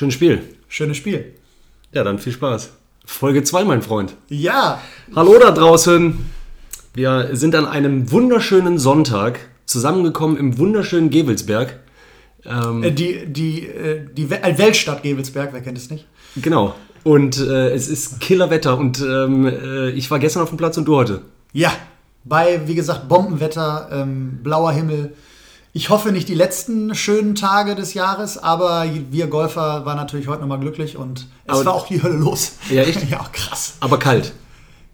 Schönes Spiel. Schönes Spiel. Ja, dann viel Spaß. Folge 2, mein Freund. Ja. Hallo da draußen. Wir sind an einem wunderschönen Sonntag zusammengekommen im wunderschönen Gewelsberg. Ähm, Äh, Die, die, äh, die äh, Weltstadt Gevelsberg, wer kennt es nicht? genau. Und äh, es ist Killerwetter und ähm, äh, ich war gestern auf dem Platz und du heute. Ja. Bei, wie gesagt, Bombenwetter, ähm, blauer Himmel. Ich hoffe nicht die letzten schönen Tage des Jahres, aber wir Golfer waren natürlich heute nochmal glücklich und es Aber- war auch die Hölle los. Ja, echt? ja, krass. Aber kalt.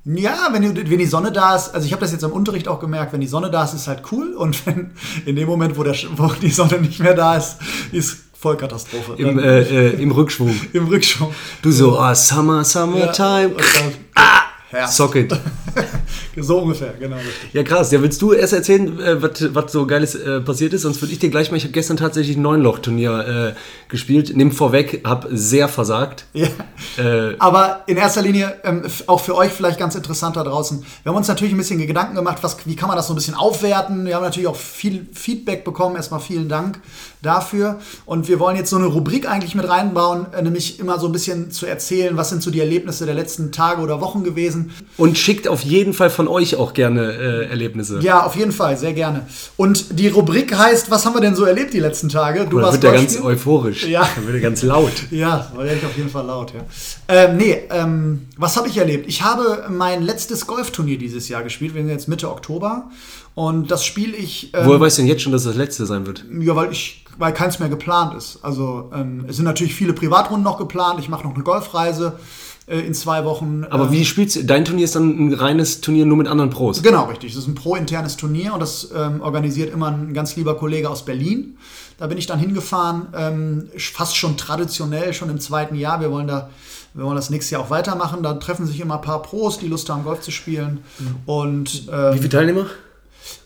Ja, wenn, die- wenn die Sonne da ist, also ich habe das jetzt im Unterricht auch gemerkt, wenn die Sonne da ist, ist halt cool und wenn in dem Moment, wo, der, wo die Sonne nicht mehr da ist, ist Vollkatastrophe. Im, äh, äh, im Rückschwung. im Rückschwung. Du so, ah, Summer, Summertime. Dann, ja, Socket. so ungefähr, genau richtig. Ja, krass. Ja, willst du erst erzählen, äh, was so Geiles äh, passiert ist? Sonst würde ich dir gleich mal, ich habe gestern tatsächlich ein Neunloch-Turnier äh, gespielt. Nimm vorweg, habe sehr versagt. Ja. Äh, Aber in erster Linie, ähm, auch für euch vielleicht ganz interessant da draußen, wir haben uns natürlich ein bisschen Gedanken gemacht, was, wie kann man das so ein bisschen aufwerten. Wir haben natürlich auch viel Feedback bekommen. Erstmal vielen Dank dafür. Und wir wollen jetzt so eine Rubrik eigentlich mit reinbauen, äh, nämlich immer so ein bisschen zu erzählen, was sind so die Erlebnisse der letzten Tage oder Wochen gewesen. und schickt auf jeden Fall von euch auch gerne äh, Erlebnisse. Ja, auf jeden Fall, sehr gerne. Und die Rubrik heißt, was haben wir denn so erlebt die letzten Tage? Du wird warst er Golf ganz euphorisch. Ja. Dann wird er ganz laut. Ja, war ich auf jeden Fall laut, ja. Ähm, nee, ähm, was habe ich erlebt? Ich habe mein letztes Golfturnier dieses Jahr gespielt. Wir sind jetzt Mitte Oktober. Und das spiele ich. Ähm, Woher weißt du denn jetzt schon, dass das letzte sein wird? ja, weil ich, weil keins mehr geplant ist. Also ähm, es sind natürlich viele Privatrunden noch geplant. Ich mache noch eine Golfreise äh, in zwei Wochen. Aber Ähm, wie spielst du? Dein Turnier ist dann ein reines Turnier nur mit anderen Pros. Genau, richtig. Das ist ein pro-internes Turnier und das ähm, organisiert immer ein ganz lieber Kollege aus Berlin. Da bin ich dann hingefahren, ähm, fast schon traditionell, schon im zweiten Jahr. Wir wollen da, wir wollen das nächstes Jahr auch weitermachen. Da treffen sich immer ein paar Pros, die Lust haben, Golf zu spielen. Und Wie ähm, viele Teilnehmer?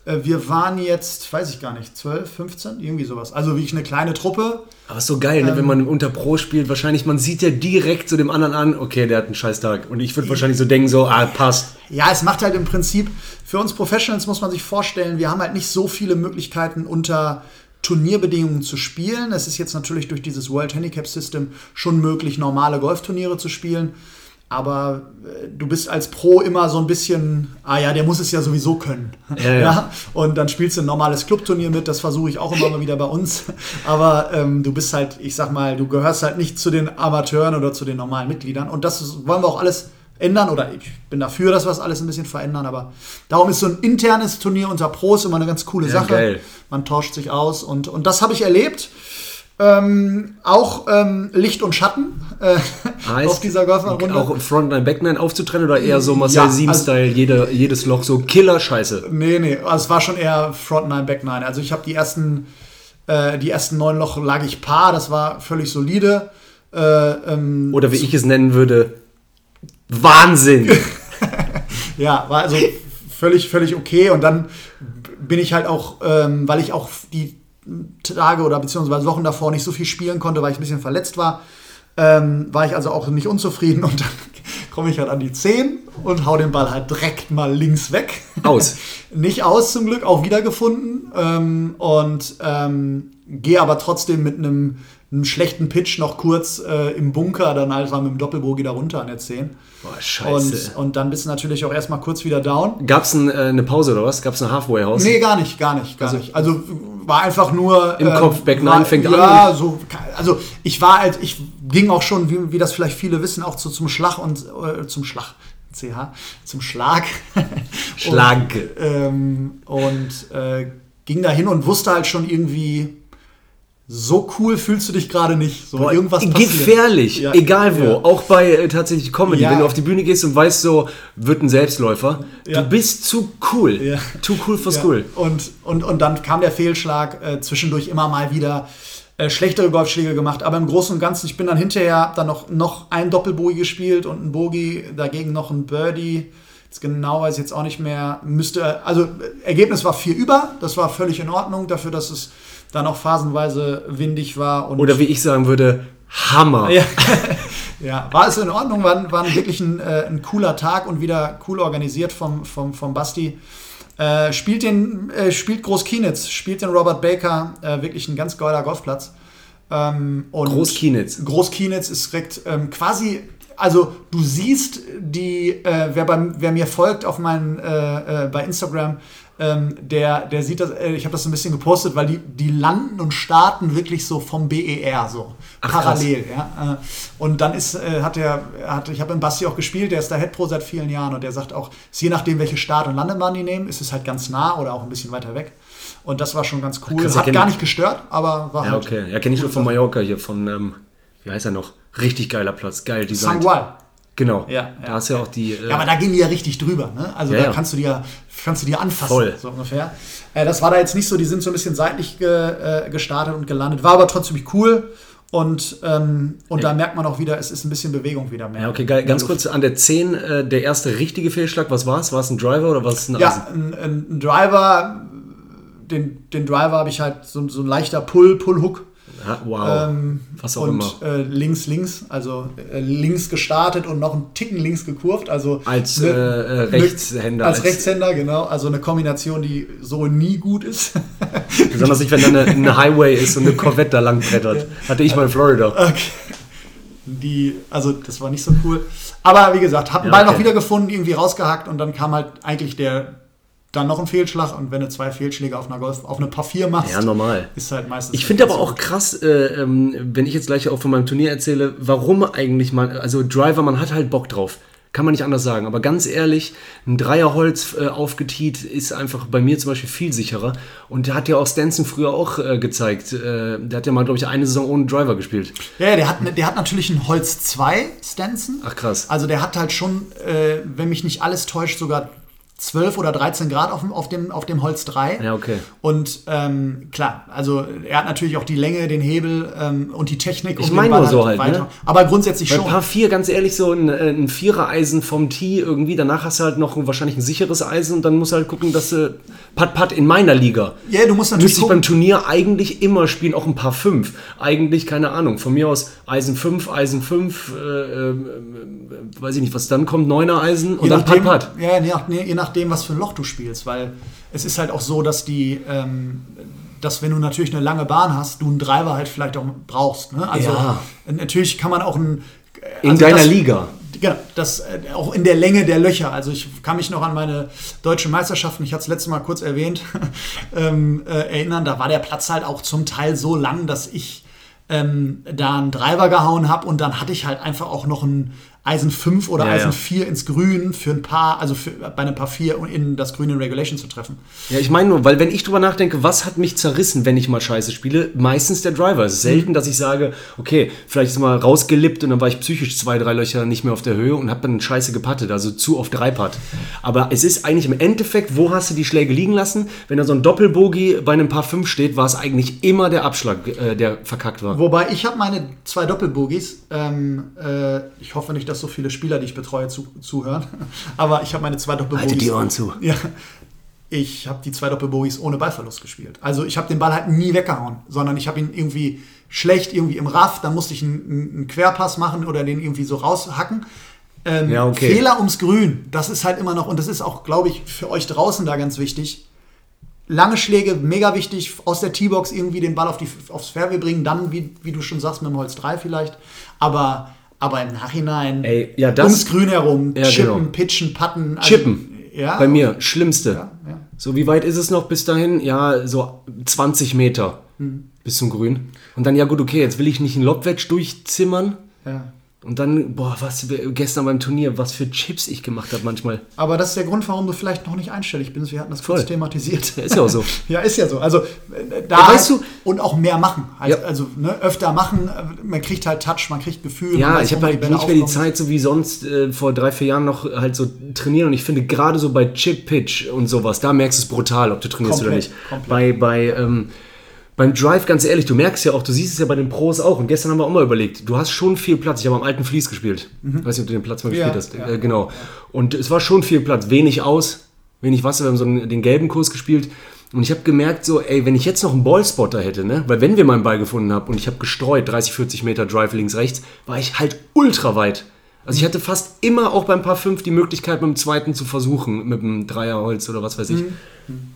Äh, wir waren jetzt, weiß ich gar nicht, 12, 15, irgendwie sowas. Also wirklich eine kleine Truppe. Aber ist so geil, ne? Ähm. wenn man unter Pro spielt. Wahrscheinlich, man sieht ja direkt zu dem anderen an, okay, der hat einen scheiß Tag. Und ich würde wahrscheinlich so denken, so, ah, passt. Ja, es macht halt im Prinzip, für uns Professionals muss man sich vorstellen, wir haben halt nicht so viele Möglichkeiten unter Turnierbedingungen zu spielen. Es ist jetzt natürlich durch dieses World Handicap System schon möglich, normale Golfturniere zu spielen. Aber äh, du bist als Pro immer so ein bisschen, ah ja, der muss es ja sowieso können. Ja, ja. Und dann spielst du ein normales Clubturnier mit, das versuche ich auch immer mal wieder bei uns. Aber ähm, du bist halt, ich sag mal, du gehörst halt nicht zu den Amateuren oder zu den normalen Mitgliedern. Und das wollen wir auch alles ändern oder ich bin dafür, dass wir das alles ein bisschen verändern, aber darum ist so ein internes Turnier unter Pros immer eine ganz coole Ja, Sache. geil. Man tauscht sich aus und, und das habe ich erlebt. Ähm, auch ähm, Licht und Schatten äh, Heißt, auf dieser Golfrunde. Auch Frontline, Backline aufzutrennen oder eher so Marcel Ja, also- 7-Style, jede, jedes Loch so Killer-Scheiße. Nee, nee, also es war schon eher Front 9, Back 9. Also ich habe die ersten, äh, die ersten neun Loch lag ich Paar, das war völlig solide. Äh, ähm, Oder wie ich es nennen würde, Wahnsinn! Ja, war also völlig, völlig okay. Und dann bin ich halt auch, ähm, weil ich auch die Tage oder beziehungsweise Wochen davor nicht so viel spielen konnte, weil ich ein bisschen verletzt war, ähm, war ich also auch nicht unzufrieden. Und dann komme ich halt an die 10 und hau den Ball halt direkt mal links weg. Aus. nicht aus zum Glück, auch wiedergefunden. Ähm, und ähm, gehe aber trotzdem mit einem, einem schlechten Pitch noch kurz äh, im Bunker, dann einfach mit dem Doppelbogi da runter an der 10. Boah, scheiße. Und, und dann bist du natürlich auch erstmal kurz wieder down. Gab's ein, äh, eine Pause oder was? Gab's eine Halfway-House? Nee, gar nicht, gar nicht, gar nicht. Also war einfach nur. Im Kopf, Back war- Nine fängt an Ja, so. Also ich war halt, ich ging auch schon, wie, wie das vielleicht viele wissen, auch zu, zum Schlag und äh, zum Schlag. CH, zum Schlag. Schlag. Und, ähm, und äh, ging da hin und wusste halt schon irgendwie, so cool fühlst du dich gerade nicht. So Boah, irgendwas passiert. gefährlich, Ja, egal wo. ja. Auch bei äh, tatsächlich Comedy, Ja. wenn du auf die Bühne gehst und weißt so, wird ein Selbstläufer. Du bist zu cool. Ja. Too cool for school. Und, und, und dann kam der Fehlschlag, äh, zwischendurch immer mal wieder äh, schlechtere Golfschläge gemacht. Aber im Großen und Ganzen, ich bin dann hinterher dann noch, noch ein Doppelbogie gespielt und ein Bogie, dagegen noch ein Birdie. Jetzt genau weiß ich jetzt auch nicht mehr. Müsste, also äh, Ergebnis war vier über. Das war völlig in Ordnung dafür, dass es dann auch phasenweise windig war. Und Oder wie ich sagen würde, Hammer. ja. ja, war es in Ordnung, war, war wirklich ein, äh, ein cooler Tag und wieder cool organisiert vom, vom, vom Basti. Äh, spielt den, äh, spielt Groß Kienitz, spielt den Robert Baker, äh, wirklich ein ganz geiler Golfplatz. Ähm, und Groß-Kienitz. Groß-Kienitz ist direkt ähm, quasi, also du siehst die, äh, wer, beim, wer mir folgt auf meinen, äh, äh, bei Instagram, ähm, der, der sieht das, äh, ich habe das ein bisschen gepostet, weil die, die landen und starten wirklich so vom BER so Ach, parallel. Ja? Äh, Und dann ist, äh, hat er, hat, ich habe mit Basti auch gespielt, der ist da Head Pro seit vielen Jahren und der sagt auch, ist je nachdem, welche Start- und Landebahn die nehmen, ist es halt ganz nah oder auch ein bisschen weiter weg. Und das war schon ganz cool. krass, hat gar ich- nicht gestört, aber war Ja, halt. okay. Ja, kenne ich nur von Mallorca hier, von, ähm, wie heißt er noch? Richtig geiler Platz, geil designt. Sangual. Genau. Ja, ja. Da ist ja auch die. Äh, Ja, aber da gehen die ja richtig drüber. Ne? Also Ja, da ja. kannst du dir kannst du dir anfassen, Voll. so ungefähr. Äh, das war da jetzt nicht so. Die sind so ein bisschen seitlich ge, äh, gestartet und gelandet. War aber trotzdem cool. Und, ähm, und da merkt man auch wieder, es ist ein bisschen Bewegung wieder mehr. ja, okay, geil. Ganz kurz an der 10, äh, der erste richtige Fehlschlag, was war es? War es ein Driver oder war es ein Eisen? Ja, ein, ein, ein Driver, den, den Driver habe ich halt so, so ein leichter Pull, Pull-Hook. Ja, wow. Ähm, was auch und immer. äh, links, links, also äh, links gestartet und noch einen Ticken links gekurvt. Also Als ne- äh, äh, Rechtshänder. Als, Rechtshänder, genau. Also eine Kombination, die so nie gut ist. Besonders nicht, wenn da eine, eine Highway ist und eine Corvette da lang brettert. Hatte ich mal in Florida. Okay. Die, also das war nicht so cool. Aber wie gesagt, hab den Ja, Ball noch okay. wieder gefunden, irgendwie rausgehackt und dann kam halt eigentlich der dann noch ein Fehlschlag und wenn du zwei Fehlschläge auf einer Golf, auf eine Paar 4 machst, Ja, normal. ist halt meistens. Ich finde aber auch krass, äh, ähm, wenn ich jetzt gleich auch von meinem Turnier erzähle, warum eigentlich man, also Driver, man hat halt Bock drauf. Kann man nicht anders sagen. Aber ganz ehrlich, ein Dreierholz äh, aufgetiet ist einfach bei mir zum Beispiel viel sicherer. Und der hat ja auch Stenson früher auch äh, gezeigt. Äh, der hat ja mal, glaube ich, eine Saison ohne Driver gespielt. Ja, der hat, der hat natürlich einen Holz 2 Stanson. Ach krass. Also der hat halt schon, äh, wenn mich nicht alles täuscht, sogar 12 oder 13 Grad auf dem, auf dem, auf dem Holz 3. Ja, okay. Und ähm, klar, also er hat natürlich auch die Länge, den Hebel ähm, und die Technik. Ich um mein den Ball nur so halt, ne? Aber grundsätzlich Bei schon. Paar 4, ganz ehrlich, so ein, äh, ein Vierer-Eisen vom Tee irgendwie. Danach hast du halt noch ein, wahrscheinlich ein sicheres Eisen und dann musst du halt gucken, dass du Putt-Putt in meiner Liga. Ja, du musst natürlich Müsste ich beim. Turnier eigentlich immer spielen, auch ein paar 5. Eigentlich, keine Ahnung, von mir aus Eisen 5, Eisen 5, äh, äh, äh, weiß ich nicht, was dann kommt, 9er Eisen und Je dann Putt-Putt. ja, je, nach, je nachdem, was für ein Loch du spielst, weil es ist halt auch so, dass die, ähm, dass wenn du natürlich eine lange Bahn hast, du einen Driver halt vielleicht auch brauchst. Ne? Also Ja. natürlich kann man auch einen In also deiner das, Liga. Genau, das äh, auch in der Länge der Löcher. Also ich kann mich noch an meine deutschen Meisterschaften, ich hatte es letztes Mal kurz erwähnt, ähm, äh, erinnern. Da war der Platz halt auch zum Teil so lang, dass ich ähm, da einen Driver gehauen habe und dann hatte ich halt einfach auch noch ein Eisen 5 oder Ja, Eisen ja. 4 ins Grün für ein paar, also für, bei einem Paar 4 in das Grün in Regulation zu treffen. Ja, ich meine nur, weil wenn ich drüber nachdenke, was hat mich zerrissen, wenn ich mal Scheiße spiele, meistens der Driver. Es ist selten, dass ich sage, okay, vielleicht ist mal rausgelippt und dann war ich psychisch zwei, drei Löcher nicht mehr auf der Höhe und habe dann Scheiße gepattet, also zu oft drei Putt. Aber es ist eigentlich im Endeffekt, wo hast du die Schläge liegen lassen? Wenn da so ein Doppelbogie bei einem Paar 5 steht, war es eigentlich immer der Abschlag, äh, der verkackt war. Wobei ich habe meine zwei Doppelbogies. Ähm, äh, ich hoffe nicht, dass so viele Spieler, die ich betreue, zu, zuhören. Aber ich habe meine zwei Doppelbogies. Halte die Ohren zu. Ja. Ich habe die zwei Doppelbogies ohne Ballverlust gespielt. Also ich habe den Ball halt nie weggehauen, sondern ich habe ihn irgendwie schlecht irgendwie im Raff, dann musste ich einen, einen Querpass machen oder den irgendwie so raushacken. Ähm, Ja, okay. Fehler ums Grün, das ist halt immer noch, und das ist auch, glaube ich, für euch draußen da ganz wichtig. Lange Schläge, mega wichtig, aus der T-Box irgendwie den Ball auf die, aufs Fairway bringen, dann, wie, wie du schon sagst, mit dem Holz 3 vielleicht. Aber, aber im Nachhinein Ey, ja, das- ums Grün herum, Ja, chippen, genau. pitchen, putten. also- Chippen. Ja. Bei mir, schlimmste. Ja, ja. So, wie weit ist es noch bis dahin? Ja, so 20 Meter Hm. bis zum Grün. Und dann, ja gut, okay, jetzt will ich nicht einen Lobwedge durchzimmern. Ja. Und dann, boah, was gestern beim Turnier, was für Chips ich gemacht habe manchmal. Aber das ist der Grund, warum du vielleicht noch nicht einstellig bist. Wir hatten das kurz Voll. thematisiert. Ja, ist ja auch so. ja, ist ja so. Also äh, da Ja, weißt du- und auch mehr machen. Also, Ja. also ne, öfter machen. Man kriegt halt Touch, man kriegt Gefühl. man Ja, ich habe halt nicht mehr die aufkommen. Zeit, so wie sonst äh, vor drei, vier Jahren noch halt so trainieren. Und ich finde gerade so bei Chip Pitch und sowas, da merkst du es brutal, ob du trainierst oder Komplett, nicht. komplett. Bei, bei, ähm, beim Drive, ganz ehrlich, du merkst ja auch, du siehst es ja bei den Pros auch. Und gestern haben wir auch mal überlegt, du hast schon viel Platz. Ich habe am alten Fließ gespielt. Ich weiß nicht, ob du den Platz mal Mhm. Ja, gespielt hast. ja. Äh, genau. Und es war schon viel Platz, wenig aus, wenig Wasser. Wir haben so einen, den gelben Kurs gespielt. Und ich habe gemerkt, so, ey, wenn ich jetzt noch einen Ballspotter hätte, ne, weil wenn wir mal einen Ball gefunden haben und ich habe gestreut, 30, 40 Meter Drive links, rechts, war ich halt ultra weit. Also ich hatte fast immer auch beim Paar 5 die Möglichkeit, mit dem zweiten zu versuchen, mit dem Dreierholz oder was weiß ich.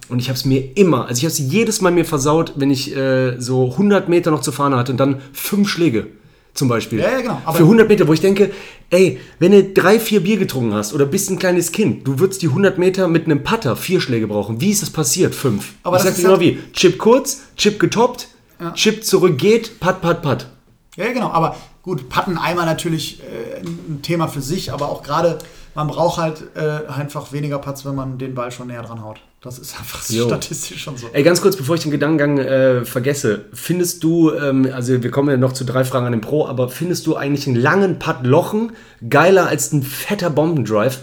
Und ich habe es mir immer, also ich habe es jedes Mal mir versaut, wenn ich äh, so 100 Meter noch zu fahren hatte und dann fünf Schläge zum Beispiel. Ja, ja, genau. Aber- Für 100 Meter, wo ich denke, ey, wenn du drei, vier Bier getrunken hast oder bist ein kleines Kind, du würdest die 100 Meter mit einem Putter vier Schläge brauchen. Wie ist das passiert? Fünf. Aber ich das sag ist dir genau halt- wie. Chip kurz, Chip getoppt, Chip zurück geht, Putt, Putt, Putt. Ja, genau. Aber gut, Patten einmal natürlich äh, ein Thema für sich, aber auch gerade, man braucht halt äh, einfach weniger Putts, wenn man den Ball schon näher dran haut. Das ist einfach Jo. statistisch schon so. Ey, ganz kurz, bevor ich den Gedankengang äh, vergesse, findest du, ähm, also wir kommen ja noch zu drei Fragen an den Pro, aber findest du eigentlich einen langen Putt Lochen geiler als ein fetter Bombendrive?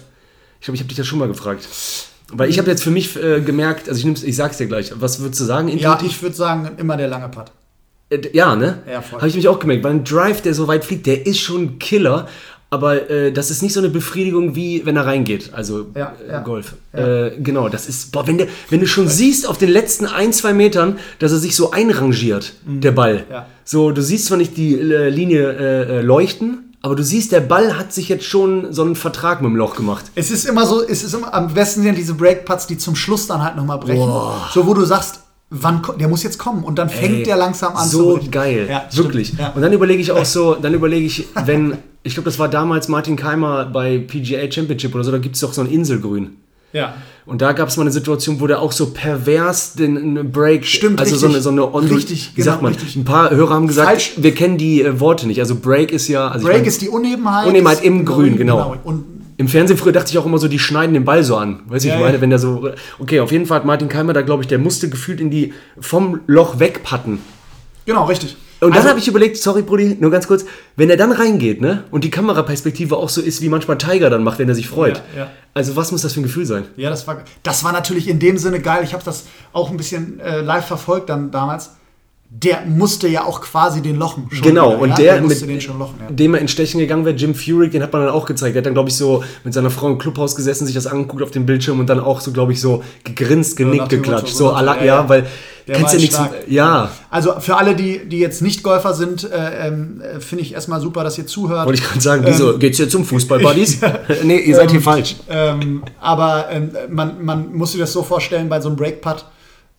Ich glaube, ich habe dich das schon mal gefragt. Weil ich habe jetzt für mich äh, gemerkt, also ich, ich sag's dir gleich, was würdest du sagen? Ja, ich würde sagen, immer der lange Putt. Äh, ja, ne? Ja, voll. Habe ich mich auch gemerkt, weil ein Drive, der so weit fliegt, der ist schon ein Killer. Aber äh, das ist nicht so eine Befriedigung, wie wenn er reingeht. Also Ja, äh, ja. Golf. Äh, genau, das ist, boah, wenn, der, wenn du schon siehst auf den letzten ein, zwei Metern, dass er sich so einrangiert, der Ball. Mhm. Ja. So, du siehst zwar nicht die äh, Linie äh, äh, leuchten, aber du siehst, der Ball hat sich jetzt schon so einen Vertrag mit dem Loch gemacht. Es ist immer so, es ist immer, am besten sind diese Breakputts, die zum Schluss dann halt nochmal brechen. Boah. So, wo du sagst, wann, der muss jetzt kommen und dann fängt Ey, der langsam an So zu geil, Ja, stimmt. wirklich. Ja. Und dann überlege ich auch so, dann überlege ich, wenn, ich glaube, das war damals Martin Keimer bei PGA Championship oder so, da gibt es doch so ein Inselgrün. ja. Und da gab es mal eine Situation, wo der auch so pervers den einen Break, Stimmt, also so richtig. eine, so eine Ondul- Richtig, wie genau, sagt man? richtig. Ein paar Hörer haben gesagt, Falsch. wir kennen die äh, Worte nicht. Also Break ist ja, also ich Break mein, ist die Unebenheit. Unebenheit im Grün, genau. Und im Fernsehen früher dachte ich auch immer so, die schneiden den Ball so an. Weißt du, Ja, ich meine, ja. wenn der so, okay, auf jeden Fall hat Martin Keimer da, glaube ich, der musste gefühlt in die, vom Loch wegpatten. genau, richtig. Und Also- dann habe ich überlegt, sorry Brudi, nur ganz kurz, wenn er dann reingeht, ne, und die Kameraperspektive auch so ist, wie manchmal Tiger dann macht, wenn er sich freut. Ja, ja. Also was muss das für ein Gefühl sein? Ja, das war, das war natürlich in dem Sinne geil. Ich habe das auch ein bisschen äh, live verfolgt dann damals. Der musste ja auch quasi den lochen. Schon Genau, und ja? der, musste mit den schon lochen. Ja. dem er in Stechen gegangen wäre, Jim Furyk, den hat man dann auch gezeigt. Der hat dann, glaube ich, so mit seiner Frau im Clubhaus gesessen, sich das angeguckt auf dem Bildschirm und dann auch so, glaube ich, so gegrinst, genickt, geklatscht. so So, ja, ja, weil Der kannst war ja nichts. stark. Ja, Also für alle, die, die jetzt nicht Golfer sind, äh, ähm, äh, finde ich erstmal super, dass ihr zuhört. wollte ich gerade sagen, wieso? Geht's jetzt zum Fußball-Buddies? nee, ihr seid hier falsch. Ähm, aber ähm, man, man muss sich das so vorstellen, bei so einem Breakputt,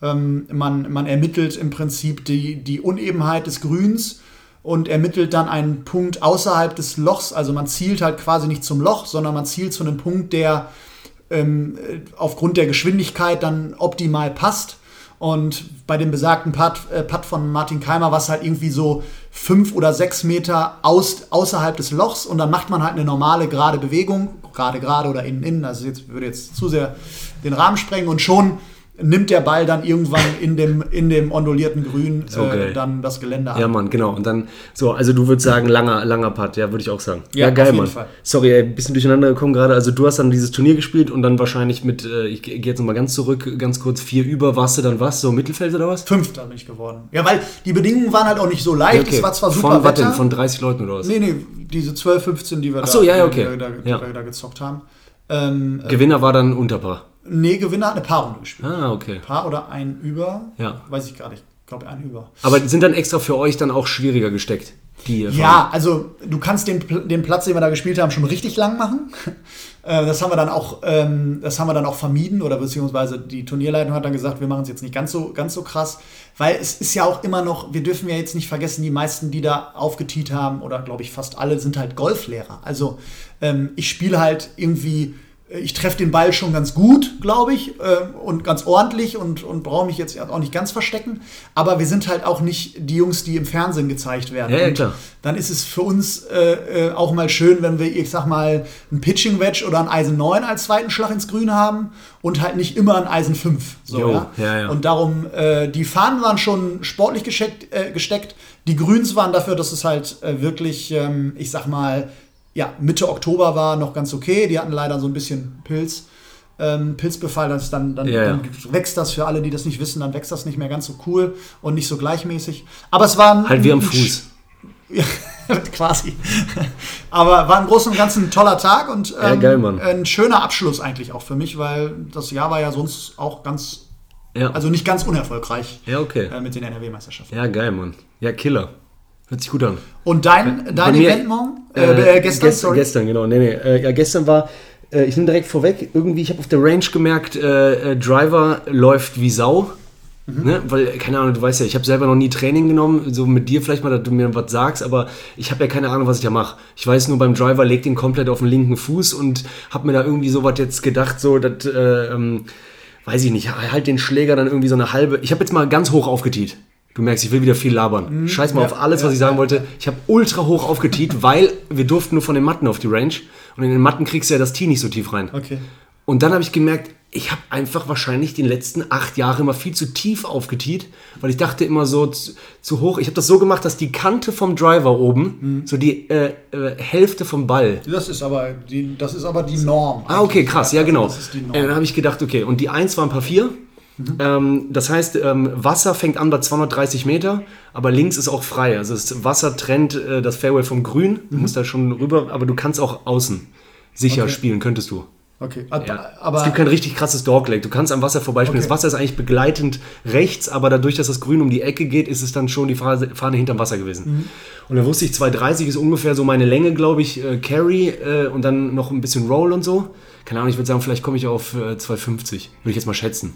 ähm, man, man ermittelt im Prinzip die, die Unebenheit des Grüns und ermittelt dann einen Punkt außerhalb des Lochs. Also man zielt halt quasi nicht zum Loch, sondern man zielt zu einem Punkt, der ähm, äh, aufgrund der Geschwindigkeit dann optimal passt. Und bei dem besagten Putt, äh, Putt von Martin Keimer war es halt irgendwie so fünf oder sechs Meter aus, außerhalb des Lochs und dann macht man halt eine normale gerade Bewegung, gerade gerade oder innen innen, also jetzt würde jetzt zu sehr den Rahmen sprengen und schon nimmt der Ball dann irgendwann in dem, in dem ondulierten Grün äh, dann das Gelände an. Ja, Mann, genau. Und dann, so, also du würdest sagen, langer, langer Putt, ja, würde ich auch sagen. Ja, Ja, geil, auf jeden Mann. Fall. Sorry, ey, ein bisschen durcheinander gekommen gerade. Also du hast dann dieses Turnier gespielt und dann wahrscheinlich mit, äh, ich gehe jetzt nochmal ganz zurück, ganz kurz, vier über, warst du dann was? So Mittelfeld oder was? Fünfter bin ich geworden. Ja, weil die Bedingungen waren halt auch nicht so leicht. Es war zwar super Von was Wetter. denn? Von 30 Leuten oder was? nee, nee, diese 12, 15, die wir, Ach so, ja, okay. da, Ja. gezockt haben. Ähm, Gewinner war dann Unterpaar. Nee, Gewinner hat eine Paarrunde gespielt. Ah, okay. Paar oder ein Über? Ja. Weiß ich gar nicht. Ich glaube, ein Über. Aber sind dann extra für euch dann auch schwieriger gesteckt? Die Ja, also du kannst den, den Platz, den wir da gespielt haben, schon richtig lang machen. Äh, Das haben wir dann auch, ähm, das haben wir dann auch vermieden oder beziehungsweise die Turnierleitung hat dann gesagt, wir machen es jetzt nicht ganz so, ganz so krass, weil es ist ja auch immer noch, wir dürfen ja jetzt nicht vergessen, die meisten, die da aufgetiet haben oder glaube ich fast alle, sind halt Golflehrer. Also ähm, ich spiele halt irgendwie ich treffe den Ball schon ganz gut, glaube ich, äh, und ganz ordentlich und, und brauche mich jetzt auch nicht ganz verstecken. Aber wir sind halt auch nicht die Jungs, die im Fernsehen gezeigt werden. Ja, ja, und klar. Dann ist es für uns äh, äh, auch mal schön, wenn wir, ich sag mal, ein Pitching Wedge oder ein Eisen 9 als zweiten Schlag ins Grün haben und halt nicht immer ein Eisen 5. So, Jo, ja? ja, ja. Und darum, äh, die Fahnen waren schon sportlich gescheckt, äh, gesteckt. Die Grüns waren dafür, dass es halt äh, wirklich, ähm, ich sag mal, ja, Mitte Oktober war noch ganz okay. Die hatten leider so ein bisschen Pilz. Ähm, Pilzbefall, das dann, dann, Ja, ja. dann wächst das für alle, die das nicht wissen, dann wächst das nicht mehr ganz so cool und nicht so gleichmäßig. Aber es war ein, Halt wie am Fuß. ja, quasi. Aber war im Großen und Ganzen ein toller Tag und ähm, geil, ein schöner Abschluss eigentlich auch für mich, weil das Jahr war ja sonst auch ganz, also nicht ganz unerfolgreich ja, okay. äh, mit den NRW-Meisterschaften. Ja, geil, Mann. Ja, Killer. Hört sich gut an. Und dein, dein mir- Event morgen? Äh, äh, gestern, gest sorry. Gestern, genau. Nee, nee. Äh, ja, gestern war, Äh, ich nehme direkt vorweg, irgendwie, ich habe auf der Range gemerkt, äh, äh, Driver läuft wie Sau. Ne? Weil, keine Ahnung, du weißt ja, ich habe selber noch nie Training genommen, so mit dir vielleicht mal, dass du mir was sagst, aber ich habe ja keine Ahnung, was ich da mache. Ich weiß nur, beim Driver leg den komplett auf den linken Fuß und habe mir da irgendwie so was jetzt gedacht, so, dass, äh, ähm, weiß ich nicht, halt den Schläger dann irgendwie so eine halbe. Ich habe jetzt mal ganz hoch aufgetiet. Du merkst, ich will wieder viel labern. Scheiß mal ja, auf alles, ja, was ich sagen ja, wollte. Ich habe ultra hoch aufgetiet, weil wir durften nur von den Matten auf die Range. Und in den Matten kriegst du ja das Tee nicht so tief rein. Okay. Und dann habe ich gemerkt, ich habe einfach wahrscheinlich die letzten acht Jahre immer viel zu tief aufgetiet, weil ich dachte immer so zu, zu hoch. Ich habe das so gemacht, dass die Kante vom Driver oben, Mhm. so die äh, äh, Hälfte vom Ball. Das ist aber die, das ist aber die Norm. Ah, okay, krass, ja, genau. Das ist die Norm. Äh, dann habe ich gedacht, okay, und die 1 war ein paar 4. Ähm, das heißt, ähm, Wasser fängt an bei 230 Meter, aber links ist auch frei. Also das Wasser trennt äh, das Fairway vom Grün. Du musst da schon rüber, aber du kannst auch außen sicher Okay. spielen, könntest du. Okay, Ja. aber es gibt kein richtig krasses Dogleg. Du kannst am Wasser vorbeispielen. Okay. Das Wasser ist eigentlich begleitend rechts, aber dadurch, dass das Grün um die Ecke geht, ist es dann schon die Phase, Fahne hinterm Wasser gewesen. Mhm. Und dann wusste ich, 230 ist ungefähr so meine Länge, glaube ich, äh, Carry äh, und dann noch ein bisschen Roll und so. Keine Ahnung, ich würde sagen, vielleicht komme ich auf äh, 250. Würde ich jetzt mal schätzen.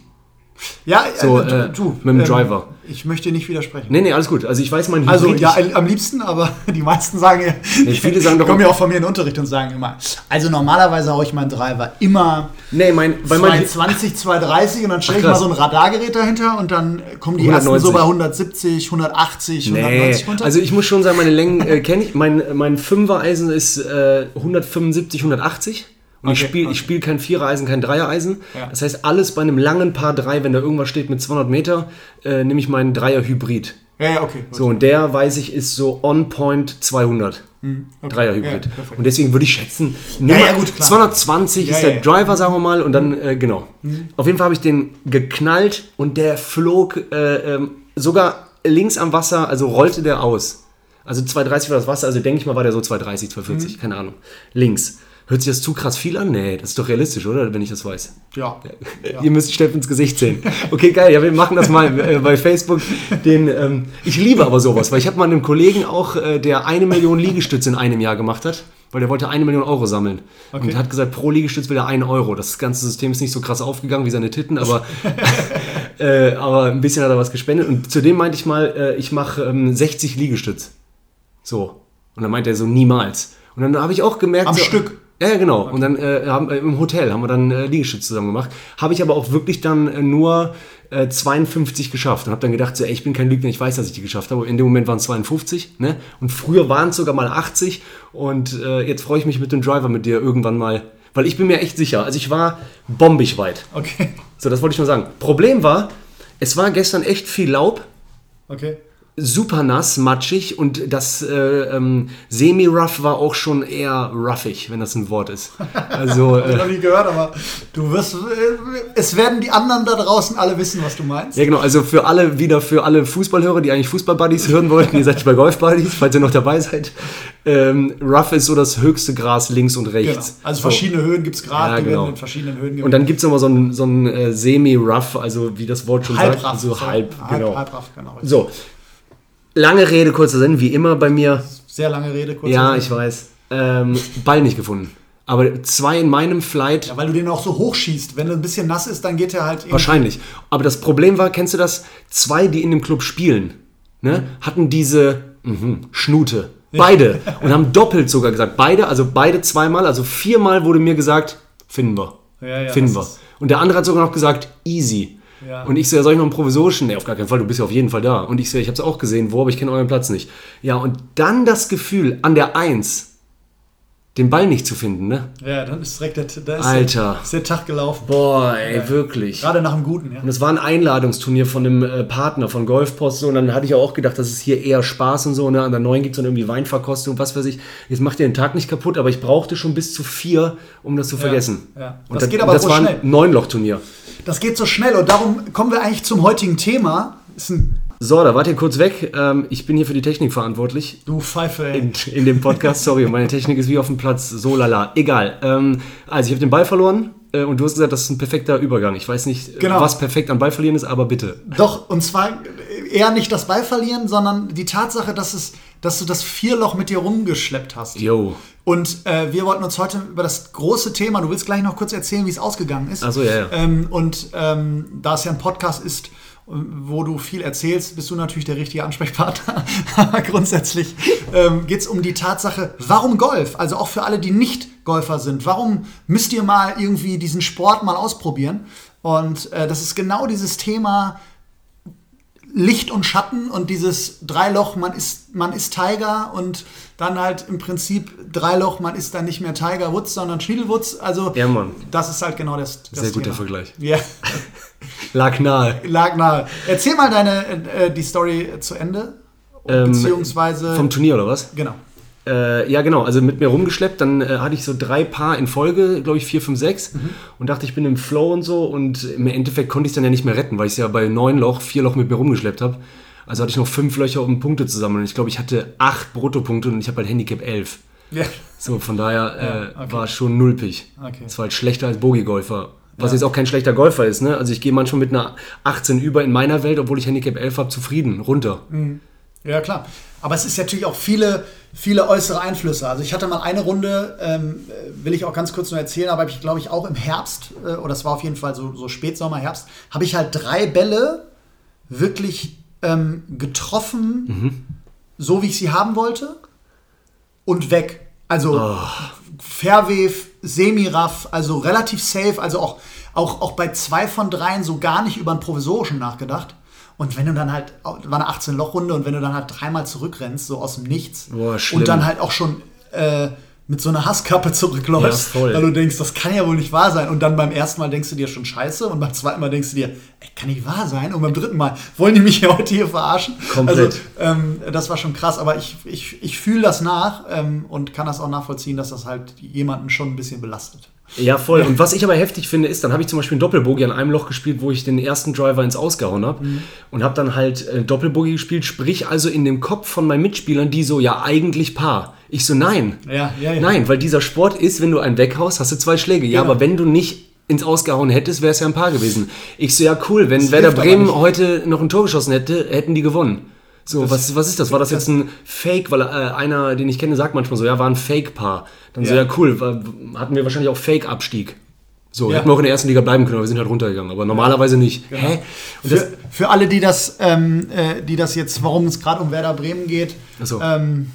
Ja, So, äh, äh, du, mit dem Driver. Ich möchte nicht widersprechen. Nee, nee, alles gut. Also ich weiß, mein Also Hybrid- ja, am liebsten, aber die meisten sagen ja, viele sagen die doch- kommen ja auch von mir in den Unterricht und sagen immer, also normalerweise haue ich meinen Driver immer Nee, mein, bei mein, 220, 230 und dann stelle ich mal so ein Radargerät dahinter und dann kommen die ersten so 190. bei 170, 180, Nee, 190 runter. also ich muss schon sagen, meine Längen äh, kenne ich. Mein, mein Fünfer-Eisen ist äh, 175, 180. Und ich Okay, spiele okay. ich spiel kein Vierer-Eisen, kein Dreier-Eisen. Ja. Das heißt, alles bei einem langen Paar 3, wenn da irgendwas steht mit 200 Meter, äh, nehme ich meinen Dreier-Hybrid. ja, ja, okay. So, und der, weiß ich, ist so on point 200. Hm, okay. Dreier-Hybrid. Ja, und deswegen würde ich schätzen, Nummer ja, gut, klar. 220 Ja, ist ja, der ja. Driver, sagen wir mal, und dann, äh, genau. Auf jeden Fall habe ich den geknallt und der flog äh, ähm, sogar links am Wasser, also rollte der aus. Also 230 war das Wasser, also denke ich mal, war der so 230, 240, keine Ahnung. Links. Hört sich das zu krass viel an? Nee, das ist doch realistisch, oder? Wenn ich das weiß. Ja. Ja. Ihr müsst Steff ins Gesicht sehen. Okay, geil. Ja, wir machen das mal äh, bei Facebook. Den, ähm, ich liebe aber sowas, weil ich habe mal einen Kollegen auch, äh, der eine Million Liegestütze in einem Jahr gemacht hat, weil der wollte eine Million Euro sammeln. Okay. Und hat gesagt, pro Liegestütz will er einen Euro. Das ganze System ist nicht so krass aufgegangen wie seine Titten, aber, äh, aber ein bisschen hat er was gespendet. Und zudem meinte ich mal, äh, ich mache ähm, 60 Liegestütz. So. Und dann meinte er so, niemals. Und dann habe ich auch gemerkt... Am so, Stück? Ja, ja, genau. Und dann äh, haben, äh, im Hotel haben wir dann äh, Liegestütz zusammen gemacht. Habe ich aber auch wirklich dann äh, nur äh, 52 geschafft und habe dann gedacht, so, ey, ich bin kein Lügner, ich weiß, dass ich die geschafft habe. In dem Moment waren es 52, ne? Und früher waren es sogar mal 80 und äh, jetzt freue ich mich mit dem Driver mit dir irgendwann mal, weil ich bin mir echt sicher. Also ich war bombig weit. Okay. So, das wollte ich nur sagen. Problem war, es war gestern echt viel Laub Okay. Super nass, matschig und das äh, ähm, Semi-Rough war auch schon eher roughig, wenn das ein Wort ist. Also, Hab ich äh, noch nie gehört, aber du wirst, äh, es werden die anderen da draußen alle wissen, was du meinst. ja genau, also für alle, wieder für alle Fußballhörer, die eigentlich Fußball-Buddies hören wollten, ihr seid bei Golf-Buddies, falls ihr noch dabei seid. Ähm, rough ist so das höchste Gras links und Genau. rechts. Also so. verschiedene Höhen gibt es gerade, Ja, genau. in verschiedenen Höhen Und dann gibt es nochmal so ein, so ein äh, Semi-Rough, also wie das Wort schon sagt. halbraff. So halb, genau. Halbraff, genau. So, lange Rede, kurzer Sinn, wie immer bei mir. Sehr lange Rede, kurz. Ja, ich weiß. Ähm, Ball nicht gefunden. Aber zwei in meinem Flight Ja, weil du den auch so hochschießt. Wenn er ein bisschen nass ist, dann geht er halt Wahrscheinlich. Aber das Problem war, kennst du das? Zwei, die in dem Club spielen, ne, hatten diese mhm, Schnute. Beide. Und haben doppelt sogar gesagt. Beide, also beide zweimal, also viermal wurde mir gesagt, finden wir. Ja, ja, finden wir. Und der andere hat sogar noch gesagt, easy. Ja. Und ich so, ja, soll ich noch einen provisorischen? Nee, auf gar keinen Fall, du bist ja auf jeden Fall da. Und ich so, ich habe es auch gesehen, wo, aber ich kenne euren Platz nicht. Ja, und dann das Gefühl, an der Eins den Ball nicht zu finden, ne? Ja, dann ist direkt der, da ist Alter. Der, ist der Tag gelaufen. Boah, ey, wirklich. Gerade nach dem Guten, ja. Und es war ein Einladungsturnier von einem äh, Partner von Golfpost so, und dann hatte ich auch gedacht, das ist hier eher Spaß und so. Ne? An der neuen gibt es dann irgendwie Weinverkostung, was weiß ich. Jetzt macht ihr den Tag nicht kaputt, aber ich brauchte schon bis zu vier, um das zu vergessen. ja. Und Das geht aber das war ein Neunloch-Turnier. Das geht so schnell und darum kommen wir eigentlich zum heutigen Thema. So, da wart ihr kurz weg. Ähm, ich bin hier für die Technik verantwortlich. du Pfeife, ey. In, in dem Podcast, sorry, meine Technik ist wie auf dem Platz, so lala. Egal. Ähm, also, ich habe den Ball verloren äh, und du hast gesagt, das ist ein perfekter Übergang. Ich weiß nicht, äh, Genau. was perfekt am Ball verlieren ist, aber bitte. Doch, und zwar, eher nicht das Ballverlieren, sondern die Tatsache, dass, es, dass du das Vierloch mit dir rumgeschleppt hast. Yo. Und äh, wir wollten uns heute über das große Thema, du willst gleich noch kurz erzählen, wie es ausgegangen ist. Ach so, ja, ja. Ähm, und ähm, da es ja ein Podcast ist, wo du viel erzählst, bist du natürlich der richtige Ansprechpartner. Aber grundsätzlich ähm, geht es um die Tatsache, warum Golf? Also auch für alle, die nicht Golfer sind. Warum müsst ihr mal irgendwie diesen Sport mal ausprobieren? Und äh, das ist genau dieses Thema Licht und Schatten und dieses Dreiloch, man ist, man ist Tiger und dann halt im Prinzip Dreiloch, man ist dann nicht mehr Tiger Woods, sondern Schniedel Woods. Also Ja, Mann. das ist halt genau das, das Sehr guter Thema. Vergleich. Ja. Lag nahe. Lag nahe. Erzähl mal deine, äh, die Story zu Ende. Ähm, beziehungsweise. Vom Turnier oder was? genau. Äh, ja, genau. Also mit mir rumgeschleppt. Dann äh, hatte ich so drei Paar in Folge, glaube ich, vier, fünf, sechs. Und dachte, ich bin im Flow und so. Und im Endeffekt konnte ich es dann ja nicht mehr retten, weil ich es ja bei neun Loch, vier Loch mit mir rumgeschleppt habe. Also hatte ich noch fünf Löcher, um Punkte zu sammeln. Ich glaube, ich hatte acht Bruttopunkte und ich habe halt Handicap 11. Ja. So, von daher äh, Ja, okay. war schon nulpig. Okay. Es war halt schlechter als Bogi-Golfer. Was jetzt auch kein schlechter Golfer ist, ne? Also ich gehe manchmal mit einer 18 über in meiner Welt, obwohl ich Handicap 11 habe, zufrieden, runter. Ja, klar. Aber es ist natürlich auch viele, viele äußere Einflüsse. Also ich hatte mal eine Runde, ähm, äh, will ich auch ganz kurz nur erzählen, aber ich glaube ich auch im Herbst, äh, oder es war auf jeden Fall so, so Spätsommer, Herbst, habe ich halt drei Bälle wirklich ähm, getroffen, so wie ich sie haben wollte und weg. Also Fairwave, Semi-Raff, also relativ safe, also auch, auch, auch bei zwei von dreien so gar nicht über ein Provisorischen nachgedacht. Und wenn du dann halt, war eine 18-Loch-Runde und wenn du dann halt dreimal zurückrennst, so aus dem Nichts, Boah, und dann halt auch schon äh, mit so einer Hasskappe zurückläufst, Ja, weil du denkst, das kann ja wohl nicht wahr sein. Und dann beim ersten Mal denkst du dir schon scheiße und beim zweiten Mal denkst du dir, ey, kann nicht wahr sein. Und beim dritten Mal, wollen die mich heute hier verarschen? Komplett. Also, ähm, das war schon krass, aber ich, ich, ich fühle das nach ähm, und kann das auch nachvollziehen, dass das halt jemanden schon ein bisschen belastet. Ja, voll. Und was ich aber heftig finde, ist, dann habe ich zum Beispiel einen Doppelbogie an einem Loch gespielt, wo ich den ersten Driver ins Ausgehauen habe und habe dann halt äh, Doppelbogie gespielt, sprich also in dem Kopf von meinen Mitspielern, die so, ja, eigentlich Paar. Ich so, nein. Ja, ja, ja. Nein, weil dieser Sport ist, wenn du einen weghaust, hast du zwei Schläge. Ja, Genau. aber wenn du nicht ins Ausgehauen hättest, wäre es ja ein Paar gewesen. Ich so, ja, cool, wenn Werder hilft aber Bremen heute noch ein Tor geschossen hätte, hätten die gewonnen. So, was, was ist das? War das jetzt ein Fake? Weil äh, einer, den ich kenne, sagt manchmal so, ja, war ein Fake-Paar. Dann so, Ja. ja, cool, war, hatten wir wahrscheinlich auch Fake-Abstieg. So, Ja. hätten wir auch in der ersten Liga bleiben können, aber wir sind halt runtergegangen. Aber normalerweise nicht. Hä? Und das, Für, für alle, die das, ähm, äh, die das jetzt, warum es gerade um Werder Bremen geht, so. ähm,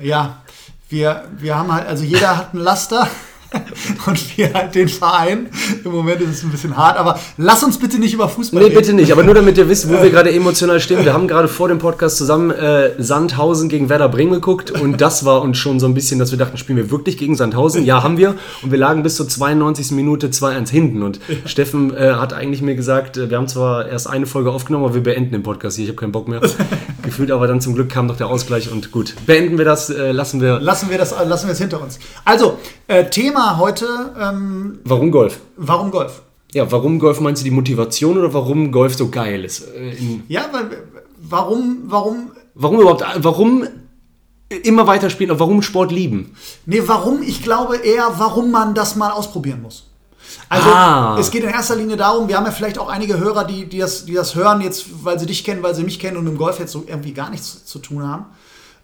ja, wir, wir haben halt, also jeder hat ein Laster und wir halt den Verein. Im Moment ist es ein bisschen hart, aber lass uns bitte nicht über Fußball Nee, reden. bitte nicht. Aber nur damit ihr wisst, wo wir gerade emotional stehen. Wir haben gerade vor dem Podcast zusammen äh, Sandhausen gegen Werder Bremen geguckt und das war uns schon so ein bisschen, dass wir dachten, spielen wir wirklich gegen Sandhausen? Ja, haben wir. Und wir lagen bis zur 92. Minute 2-1 hinten. Und Steffen äh, hat eigentlich mir gesagt, äh, wir haben zwar erst eine Folge aufgenommen, aber wir beenden den Podcast hier. Ich habe keinen Bock mehr. Gefühlt aber dann zum Glück kam noch der Ausgleich und gut. Beenden wir das, äh, lassen wir. Lassen wir das, lassen wir es hinter uns. Also, äh, Thema heute, ähm, Warum Golf? warum Golf? Ja, warum Golf meinst du die Motivation oder warum Golf so geil ist? Äh, Ja, weil, warum, warum Warum überhaupt, warum immer weiter spielen und warum Sport lieben? Nee, warum? Ich glaube eher, warum man das mal ausprobieren muss. Also Ah. es geht in erster Linie darum, wir haben ja vielleicht auch einige Hörer, die, die, das, die das hören, jetzt, weil sie dich kennen, weil sie mich kennen und im Golf jetzt so irgendwie gar nichts zu tun haben.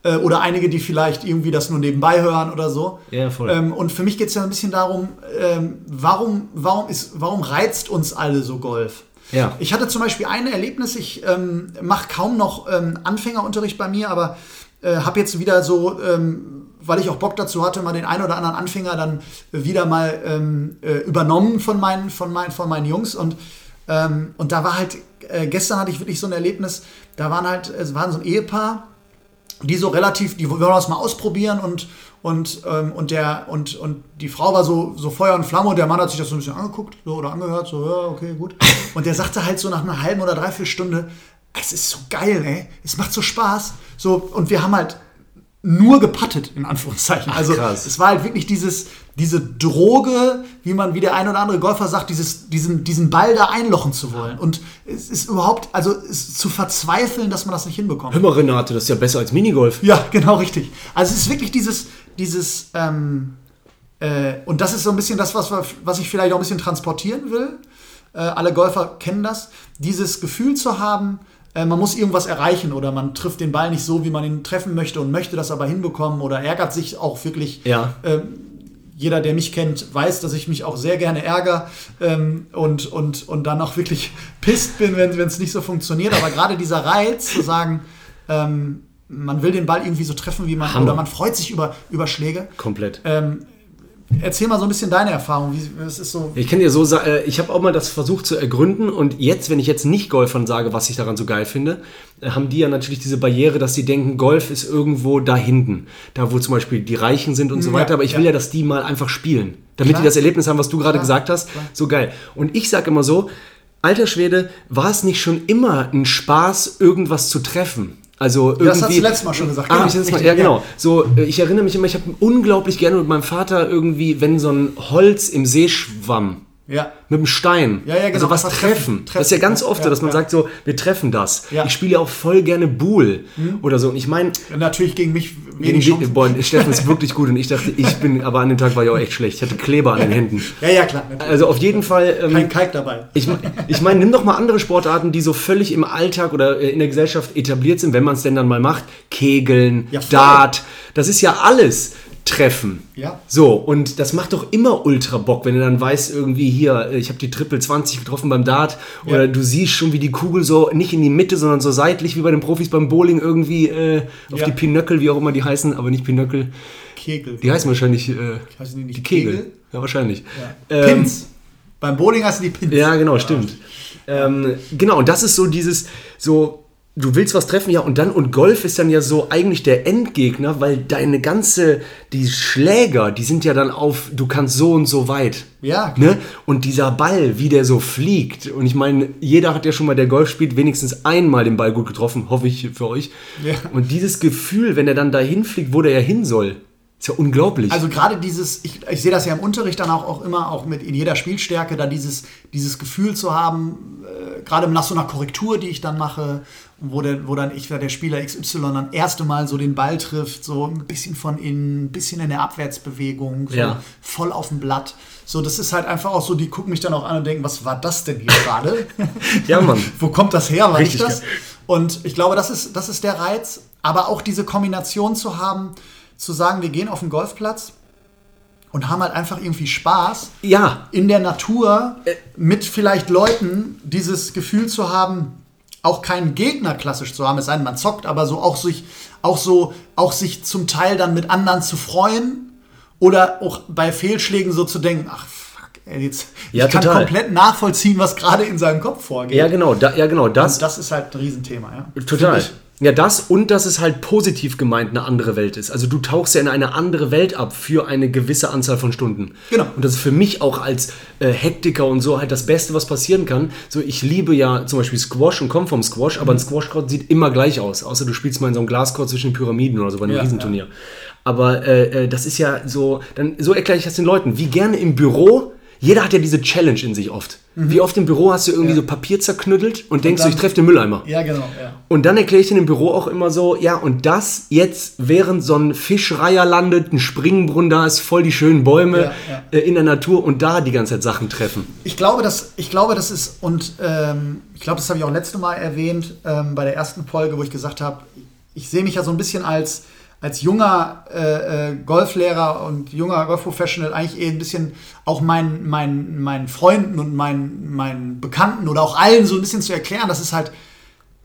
Äh, Oder einige, die vielleicht irgendwie das nur nebenbei hören oder so. Ja, voll. Ähm, und für mich geht es ja ein bisschen darum, ähm, warum, warum, ist, warum reizt uns alle so Golf? Ja. Ich hatte zum Beispiel ein Erlebnis, ich ähm, mache kaum noch ähm, Anfängerunterricht bei mir, aber äh, habe jetzt wieder so, ähm, weil ich auch Bock dazu hatte, mal den einen oder anderen Anfänger dann wieder mal ähm, äh, übernommen von meinen, von, meinen, von meinen Jungs. Und, ähm, und da war halt, äh, gestern hatte ich wirklich so ein Erlebnis, da waren halt, es waren so ein Ehepaar, die so relativ, die wollen das mal ausprobieren und, und, ähm, und, der, und, und die Frau war so, so Feuer und Flamme und der Mann hat sich das so ein bisschen angeguckt so, oder angehört, so, ja, okay, gut. Und der sagte halt so nach einer halben oder dreiviertel Stunde, es ist so geil, ey, es macht so Spaß. So, und wir haben halt nur gepattet, in Anführungszeichen. also krass. es war halt wirklich dieses, diese Droge, wie man, wie der ein oder andere Golfer sagt, dieses, diesen, diesen Ball da einlochen zu wollen. Und es ist überhaupt, also es ist zu verzweifeln, dass man das nicht hinbekommt. Hör mal, Renate, das ist ja besser als Minigolf. Ja, genau richtig. Also es ist wirklich dieses, dieses, ähm, äh, und das ist so ein bisschen das, was, was ich vielleicht auch ein bisschen transportieren will. Äh, alle Golfer kennen das. Dieses Gefühl zu haben, äh, man muss irgendwas erreichen oder man trifft den Ball nicht so, wie man ihn treffen möchte und möchte das aber hinbekommen oder ärgert sich auch wirklich. Ja. Ähm, jeder, der mich kennt, weiß, dass ich mich auch sehr gerne ärgere ähm, und, und, und dann auch wirklich pisst bin, wenn es nicht so funktioniert. Aber gerade dieser Reiz zu sagen, ähm, man will den Ball irgendwie so treffen, wie man, Hammer. oder man freut sich über, über Schläge. Komplett. Ähm, erzähl mal so ein bisschen deine Erfahrung. Wie, es ist so. Ich kann dir so sagen, ich habe auch mal das versucht zu ergründen und jetzt, wenn ich jetzt nicht Golfern sage, was ich daran so geil finde, äh, haben die ja natürlich diese Barriere, dass sie denken, Golf ist irgendwo da hinten. Da, wo zum Beispiel die Reichen sind und so Ja, weiter. Aber ich will ja. ja, dass die mal einfach spielen. Damit Klar. die das Erlebnis haben, was du gerade gesagt hast. klar. So geil. Und ich sage immer so, alter Schwede, war es nicht schon immer ein Spaß, irgendwas zu treffen? Also irgendwie. Das hast du letztes Mal schon gesagt. Ah, Genau, ich letztes Mal, ja, genau. So, äh, ich erinnere mich immer, ich habe unglaublich gerne mit meinem Vater irgendwie, wenn so ein Holz im See schwamm. Ja. Mit dem Stein. Ja, ja, genau. Also was treffen. treffen. Das ist ja ganz oft so, dass man sagt so, wir treffen das. Ich spiele ja auch voll gerne Buhl oder so. Und ich meine, Natürlich gegen mich gegen wenig Chancen. boah, Steffen ist wirklich gut und ich dachte, ich bin, aber an dem Tag war ich auch echt schlecht. Ich hatte Kleber an den Händen. Ja, ja, klar. natürlich. Also auf jeden Fall. Ähm, Kein Kalk dabei. ich, ich meine, nimm doch mal andere Sportarten, die so völlig im Alltag oder äh, in der Gesellschaft etabliert sind, wenn man es denn dann mal macht. Kegeln. Dart, das ist ja alles Treffen. Ja. So, und das macht doch immer ultra Bock, wenn du dann weißt, irgendwie hier, äh, ich habe die Triple 20 getroffen beim Dart oder Ja. du siehst schon, wie die Kugel so nicht in die Mitte, sondern so seitlich wie bei den Profis beim Bowling irgendwie äh, auf Ja. die Pinöckel, wie auch immer die heißen, aber nicht Pinöckel. Kegel. Die heißen wahrscheinlich äh, Heißen die die Kegel. Kegel? Ja, wahrscheinlich. Ja. Ähm, Pins. Beim Bowling hast du die Pins. ja, genau, stimmt. Ähm, genau, und das ist so dieses, so, du willst was treffen, ja, und dann, und Golf ist dann ja so eigentlich der Endgegner, weil deine ganze, die Schläger, die sind ja dann auf, du kannst so und so weit. Ja, klar. Ne? Und dieser Ball, wie der so fliegt, und ich meine, jeder hat ja schon mal, der Golf spielt, wenigstens einmal den Ball gut getroffen, hoffe ich für euch. Ja. Und dieses Gefühl, wenn er dann dahin fliegt, wo der ja hin soll, ist ja unglaublich. Also gerade dieses, ich, ich sehe das ja im Unterricht dann auch, auch immer, auch mit in jeder Spielstärke, da dieses, dieses Gefühl zu haben, äh, gerade nach so einer Korrektur, die ich dann mache, wo, der, wo dann ich, der Spieler XY dann erste Mal so den Ball trifft, so ein bisschen von innen, ein bisschen in der Abwärtsbewegung, so Ja. voll auf dem Blatt. So, das ist halt einfach auch so, die gucken mich dann auch an und denken, was war das denn hier gerade? Ja, Mann. Wo kommt das her? War Richtig ich das? geil. Und ich glaube, das ist, das ist der Reiz. Aber auch diese Kombination zu haben, zu sagen, wir gehen auf den Golfplatz und haben halt einfach irgendwie Spaß ja, in der Natur mit vielleicht Leuten dieses Gefühl zu haben, auch keinen Gegner klassisch zu haben, es sei denn, man zockt, aber so auch sich, auch so, auch sich zum Teil dann mit anderen zu freuen oder auch bei Fehlschlägen so zu denken, ach fuck, ey, jetzt Ja, ich kann total. komplett nachvollziehen, was gerade in seinem Kopf vorgeht. ja, genau, da, ja, genau, das. Und das ist halt ein Riesenthema, ja. Total. Ja, das und dass es halt positiv gemeint eine andere Welt ist. Also du tauchst ja in eine andere Welt ab für eine gewisse Anzahl von Stunden. Genau. Und das ist für mich auch als äh, Hektiker und so halt das Beste, was passieren kann. So, ich liebe ja zum Beispiel Squash und komme vom Squash, aber ein Mhm. Squash-Court sieht immer gleich aus. Außer du spielst mal in so einem Glascourt zwischen den Pyramiden oder so bei einem Ja, Riesenturnier. Aber äh, äh, das ist ja so, dann so erkläre ich das den Leuten. Wie gerne im Büro, jeder hat ja diese Challenge in sich oft. Wie oft im Büro hast du irgendwie Mhm. Ja. so Papier zerknüttelt und, denkst dann- ich treffe den Mülleimer. Ja, genau, ja. Und dann erkläre ich in dem Büro auch immer so, ja, und das jetzt, während so ein Fischreiher landet, ein Springbrunnen da ist, voll die schönen Bäume Ja. Äh, in der Natur und da die ganze Zeit Sachen treffen. Ich glaube, dass, ich glaube, das ist, und ähm, ich glaube, das habe ich auch letzte Mal erwähnt, ähm, bei der ersten Folge, wo ich gesagt habe, ich sehe mich ja so ein bisschen als, als junger äh, äh, Golflehrer und junger Golfprofessional eigentlich eh ein bisschen auch meinen, meinen, meinen Freunden und meinen, meinen Bekannten oder auch allen so ein bisschen zu erklären, das ist halt,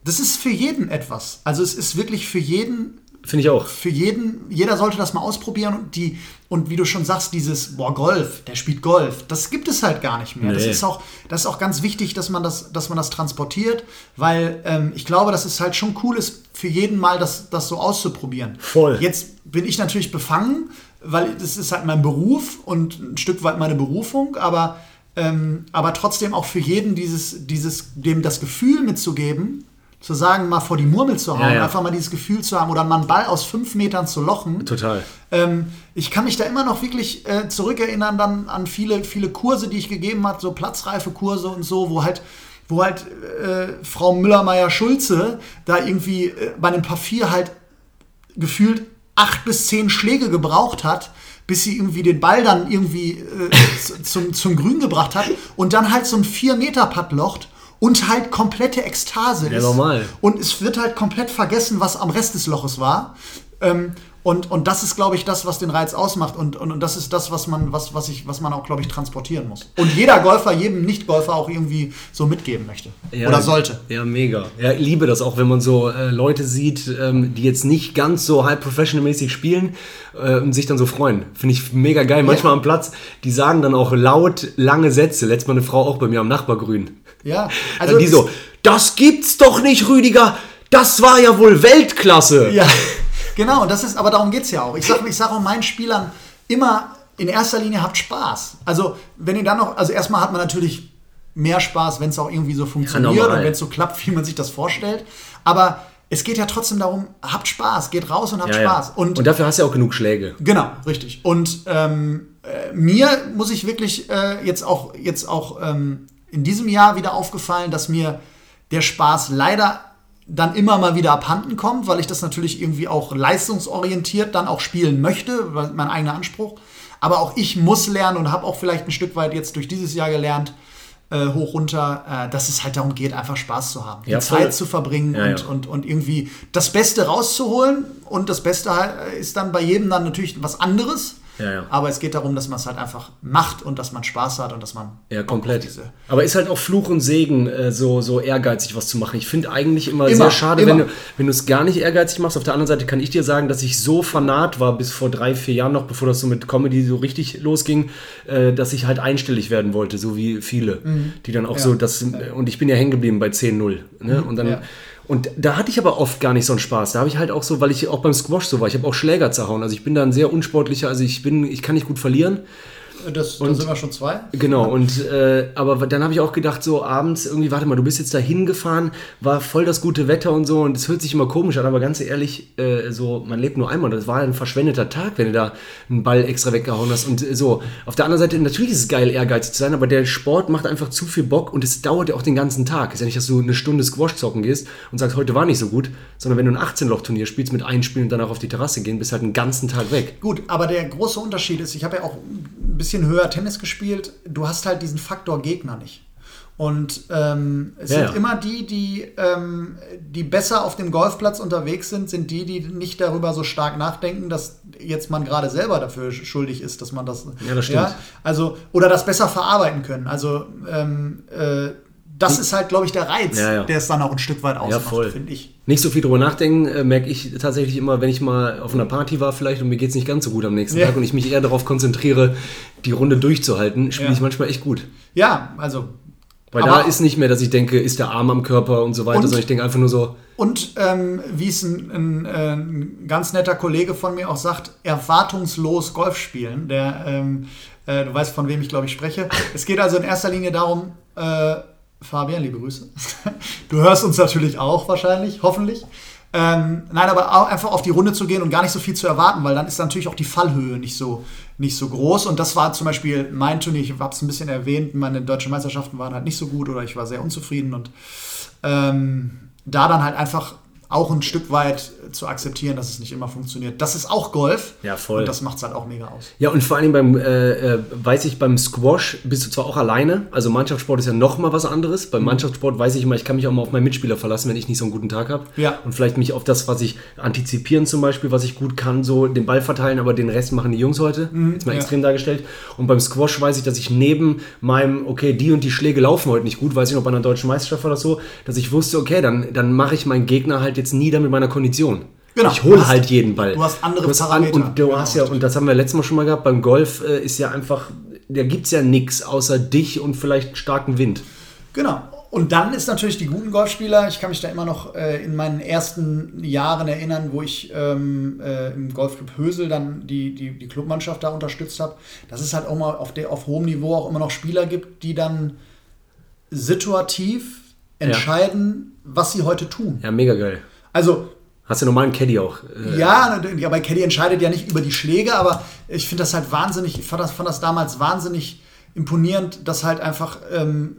das ist für jeden etwas. Also es ist wirklich für jeden Finde ich auch. für jeden, jeder sollte das mal ausprobieren und die, und wie du schon sagst, dieses, boah, Golf, der spielt Golf, das gibt es halt gar nicht mehr. Das Nee. ist auch, das ist auch ganz wichtig, dass man das, dass man das transportiert, weil ähm, ich glaube, dass es halt schon cool ist, für jeden mal das, das so auszuprobieren. Voll. Jetzt bin ich natürlich befangen, weil das ist halt mein Beruf und ein Stück weit meine Berufung, aber, ähm, aber trotzdem auch für jeden dieses, dieses, dem das Gefühl mitzugeben, zu sagen, mal vor die Murmel zu hauen, Ja, ja. einfach mal dieses Gefühl zu haben oder mal einen Ball aus fünf Metern zu lochen. Total. Ähm, ich kann mich da immer noch wirklich äh, zurückerinnern dann an viele, viele Kurse, die ich gegeben habe, so platzreife Kurse und so, wo halt, wo halt äh, Frau Müller-Meyer-Schulze da irgendwie äh, bei einem Papier halt gefühlt acht bis zehn Schläge gebraucht hat, bis sie irgendwie den Ball dann irgendwie äh, zum, zum Grün gebracht hat und dann halt so ein 4-Meter-Putt locht und halt komplette Ekstase Ja, ist. normal. Und es wird halt komplett vergessen, was am Rest des Loches war. Ähm, und, und das ist, glaube ich, das, was den Reiz ausmacht. Und, und, und das ist das, was man, was, was, ich, was man auch, glaube ich, transportieren muss. Und jeder Golfer, jedem Nicht-Golfer auch irgendwie so mitgeben möchte. Oder sollte. Ja, mega. Ja, ich liebe das auch, wenn man so äh, Leute sieht, ähm, die jetzt nicht ganz so high professional-mäßig spielen äh, und sich dann so freuen. Finde ich mega geil. Manchmal am Platz, die sagen dann auch laut lange Sätze. Letztes Mal eine Frau auch bei mir am Nachbargrün. Ja, Also die so, das gibt's doch nicht, Rüdiger. Das war ja wohl Weltklasse. Ja, genau, und das ist, aber darum geht es ja auch. Ich sage ich sag auch meinen Spielern immer, in erster Linie habt Spaß. Also, wenn ihr dann noch, also erstmal hat man natürlich mehr Spaß, wenn es auch irgendwie so funktioniert normal. und wenn es so klappt, wie man sich das vorstellt. Aber es geht ja trotzdem darum, habt Spaß, geht raus und habt Ja, ja. Spaß. Und, dafür hast du ja auch genug Schläge. Genau, richtig. Und ähm, äh, mir muss ich wirklich äh, jetzt auch, jetzt auch ähm, in diesem Jahr wieder aufgefallen, dass mir der Spaß leider dann immer mal wieder abhanden kommt, weil ich das natürlich irgendwie auch leistungsorientiert dann auch spielen möchte, weil mein eigener Anspruch. Aber auch ich muss lernen und habe auch vielleicht ein Stück weit jetzt durch dieses Jahr gelernt, äh, hoch runter, äh, dass es halt darum geht, einfach Spaß zu haben, Ja, die voll. Zeit zu verbringen Ja, und, ja. und, und irgendwie das Beste rauszuholen. Und das Beste äh, ist dann bei jedem dann natürlich was anderes. Ja, ja. Aber es geht darum, dass man es halt einfach macht und dass man Spaß hat und dass man Ja, komplett. Aber ist halt auch Fluch und Segen, äh, so, so ehrgeizig was zu machen. Ich finde eigentlich immer, Immer, sehr schade, immer. wenn du es gar nicht ehrgeizig machst. Auf der anderen Seite kann ich dir sagen, dass ich so fanat war bis vor drei, vier Jahren noch, bevor das so mit Comedy so richtig losging, äh, dass ich halt einstellig werden wollte, so wie viele, die dann auch so das und ich bin ja hängen geblieben bei 10-0. Ne? Und dann Ja. Und da hatte ich aber oft gar nicht so einen Spaß. Da habe ich halt auch so, weil ich auch beim Squash so war, ich habe auch Schläger zerhauen. Also ich bin da ein sehr unsportlicher, also ich bin, ich kann nicht gut verlieren. Das, da sind wir schon zwei. Genau, und äh, aber dann habe ich auch gedacht, so abends irgendwie, warte mal, du bist jetzt da hingefahren, war voll das gute Wetter und so, und es hört sich immer komisch an, aber ganz ehrlich, äh, so, man lebt nur einmal, das war ein verschwendeter Tag, wenn du da einen Ball extra weggehauen hast. Und äh, so, auf der anderen Seite, natürlich ist es geil, ehrgeizig zu sein, aber der Sport macht einfach zu viel Bock und es dauert ja auch den ganzen Tag. ist ja nicht, dass du eine Stunde Squash zocken gehst und sagst, heute war nicht so gut, sondern wenn du ein 18-Loch-Turnier spielst mit Einspielen und danach auf die Terrasse gehen, bist halt einen ganzen Tag weg. Gut, aber der große Unterschied ist, ich habe ja auch bisschen höher Tennis gespielt, du hast halt diesen Faktor Gegner nicht. Und ähm, es Ja, sind ja. immer die, die, ähm, die besser auf dem Golfplatz unterwegs sind, sind die, die nicht darüber so stark nachdenken, dass jetzt man gerade selber dafür sch- schuldig ist, dass man das. Ja, das stimmt. also, oder das besser verarbeiten können. Also, ähm, äh, das ist halt, glaube ich, der Reiz, Ja, ja. der es dann auch ein Stück weit ausmacht, voll. finde ich. Nicht so viel drüber nachdenken, äh, merke ich tatsächlich immer, wenn ich mal auf einer Party war vielleicht und mir geht es nicht ganz so gut am nächsten Ja. Tag und ich mich eher darauf konzentriere, die Runde durchzuhalten, spiele Ja. ich manchmal echt gut. Ja, also Weil da ist nicht mehr, dass ich denke, ist der Arm am Körper und so weiter, Und- sondern ich denke einfach nur so, Und ähm, wie es ein, ein, ein ganz netter Kollege von mir auch sagt, erwartungslos Golf spielen. Der, ähm, äh, du weißt, von wem ich glaube ich spreche. Es geht also in erster Linie darum, äh, Fabian, liebe Grüße. Du hörst uns natürlich auch wahrscheinlich, hoffentlich. Ähm, nein, aber auch einfach auf die Runde zu gehen und gar nicht so viel zu erwarten, weil dann ist natürlich auch die Fallhöhe nicht so, nicht so groß. Und das war zum Beispiel mein Turnier, ich habe es ein bisschen erwähnt, meine deutschen Meisterschaften waren halt nicht so gut oder ich war sehr unzufrieden und ähm, da dann halt einfach auch ein Stück weit zu akzeptieren, dass es nicht immer funktioniert. Das ist auch Golf. Ja, voll. Und das macht es halt auch mega aus. Ja, und vor allem beim, äh, äh, weiß ich, beim Squash bist du zwar auch alleine, also Mannschaftssport ist ja noch mal was anderes. Mhm. Beim Mannschaftssport weiß ich immer, ich kann mich auch mal auf meinen Mitspieler verlassen, wenn ich nicht so einen guten Tag habe. Ja. Und vielleicht mich auf das, was ich antizipieren zum Beispiel, was ich gut kann, so den Ball verteilen, aber den Rest machen die Jungs heute. Jetzt mal Mhm, ja. extrem dargestellt. Und beim Squash weiß ich, dass ich neben meinem, okay, die und die Schläge laufen heute nicht gut, weiß ich noch bei einer deutschen Meisterschaft oder so, dass ich wusste, okay, dann, dann mache ich meinen Gegner halt jetzt nieder mit meiner Kondition. Genau. Ich hole Du hast- halt jeden Ball. du hast andere an, Parameter. Und du Genau, hast ja, und das haben wir letztes Mal schon mal gehabt, beim Golf äh, ist ja einfach, da gibt es ja nichts außer dich und vielleicht starken Wind. Genau. Und dann ist natürlich die guten Golfspieler, ich kann mich da immer noch äh, in meinen ersten Jahren erinnern, wo ich ähm, äh, im Golfclub Hösel dann die, die, die Clubmannschaft da unterstützt habe, dass es halt auch mal auf, der, auf hohem Niveau auch immer noch Spieler gibt, die dann situativ entscheiden, was sie heute tun. Ja, mega geil. Also Hast du normal einen Caddy auch. Äh, Ja, ja, bei Caddy entscheidet ja nicht über die Schläge, aber ich finde das halt wahnsinnig, ich fand das, fand das damals wahnsinnig imponierend, dass halt einfach ähm,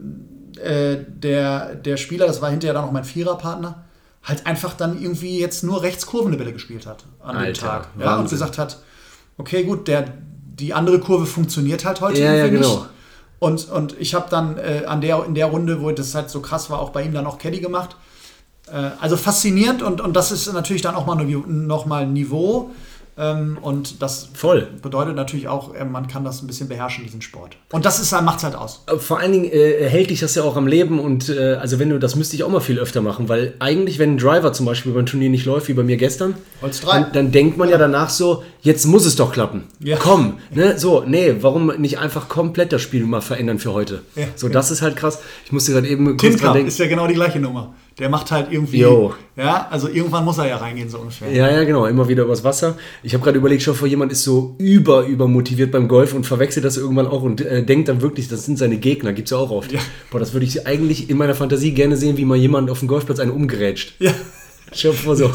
äh, der, der Spieler, das war hinterher dann auch mein Viererpartner, halt einfach dann irgendwie jetzt nur rechts kurvende Bälle gespielt hat an dem Alter, Tag. Ja, und gesagt hat, okay, gut, der, die andere Kurve funktioniert halt heute Ja, ja, genau. nicht. Und, und ich habe dann äh, an der, in der Runde, wo das halt so krass war, auch bei ihm dann auch Caddy gemacht. Äh, also faszinierend und, und das ist natürlich dann auch mal noch mal Niveau. Ähm, und das Voll. bedeutet natürlich auch, äh, man kann das ein bisschen beherrschen, diesen Sport. Und das ist macht es halt aus. Vor allen Dingen äh, hält dich das ja auch am Leben und äh, also wenn du, das müsste ich auch mal viel öfter machen, weil eigentlich, wenn ein Driver zum Beispiel beim Turnier nicht läuft, wie bei mir gestern, dann, dann, denkt man ja. ja. danach so, jetzt muss es doch klappen. Ja. Komm, ne? So, nee, warum nicht einfach komplett das Spiel mal verändern für heute? Ja. So, das ist halt krass. Ich musste gerade eben kurz dran denken. ist ja genau die gleiche Nummer. Der macht halt irgendwie. Yo. Ja, also irgendwann muss er ja reingehen, so ungefähr. Ja, ja, genau. Immer wieder übers Wasser. Ich habe gerade überlegt, schon vor jemand ist so über, über motiviert beim Golf und verwechselt das irgendwann auch und äh, denkt dann wirklich, das sind seine Gegner. Gibt es ja auch oft. Ja. Boah, das würde ich eigentlich in meiner Fantasie gerne sehen, wie mal jemand auf dem Golfplatz einen umgerätscht. Ja. Ich hab vor so,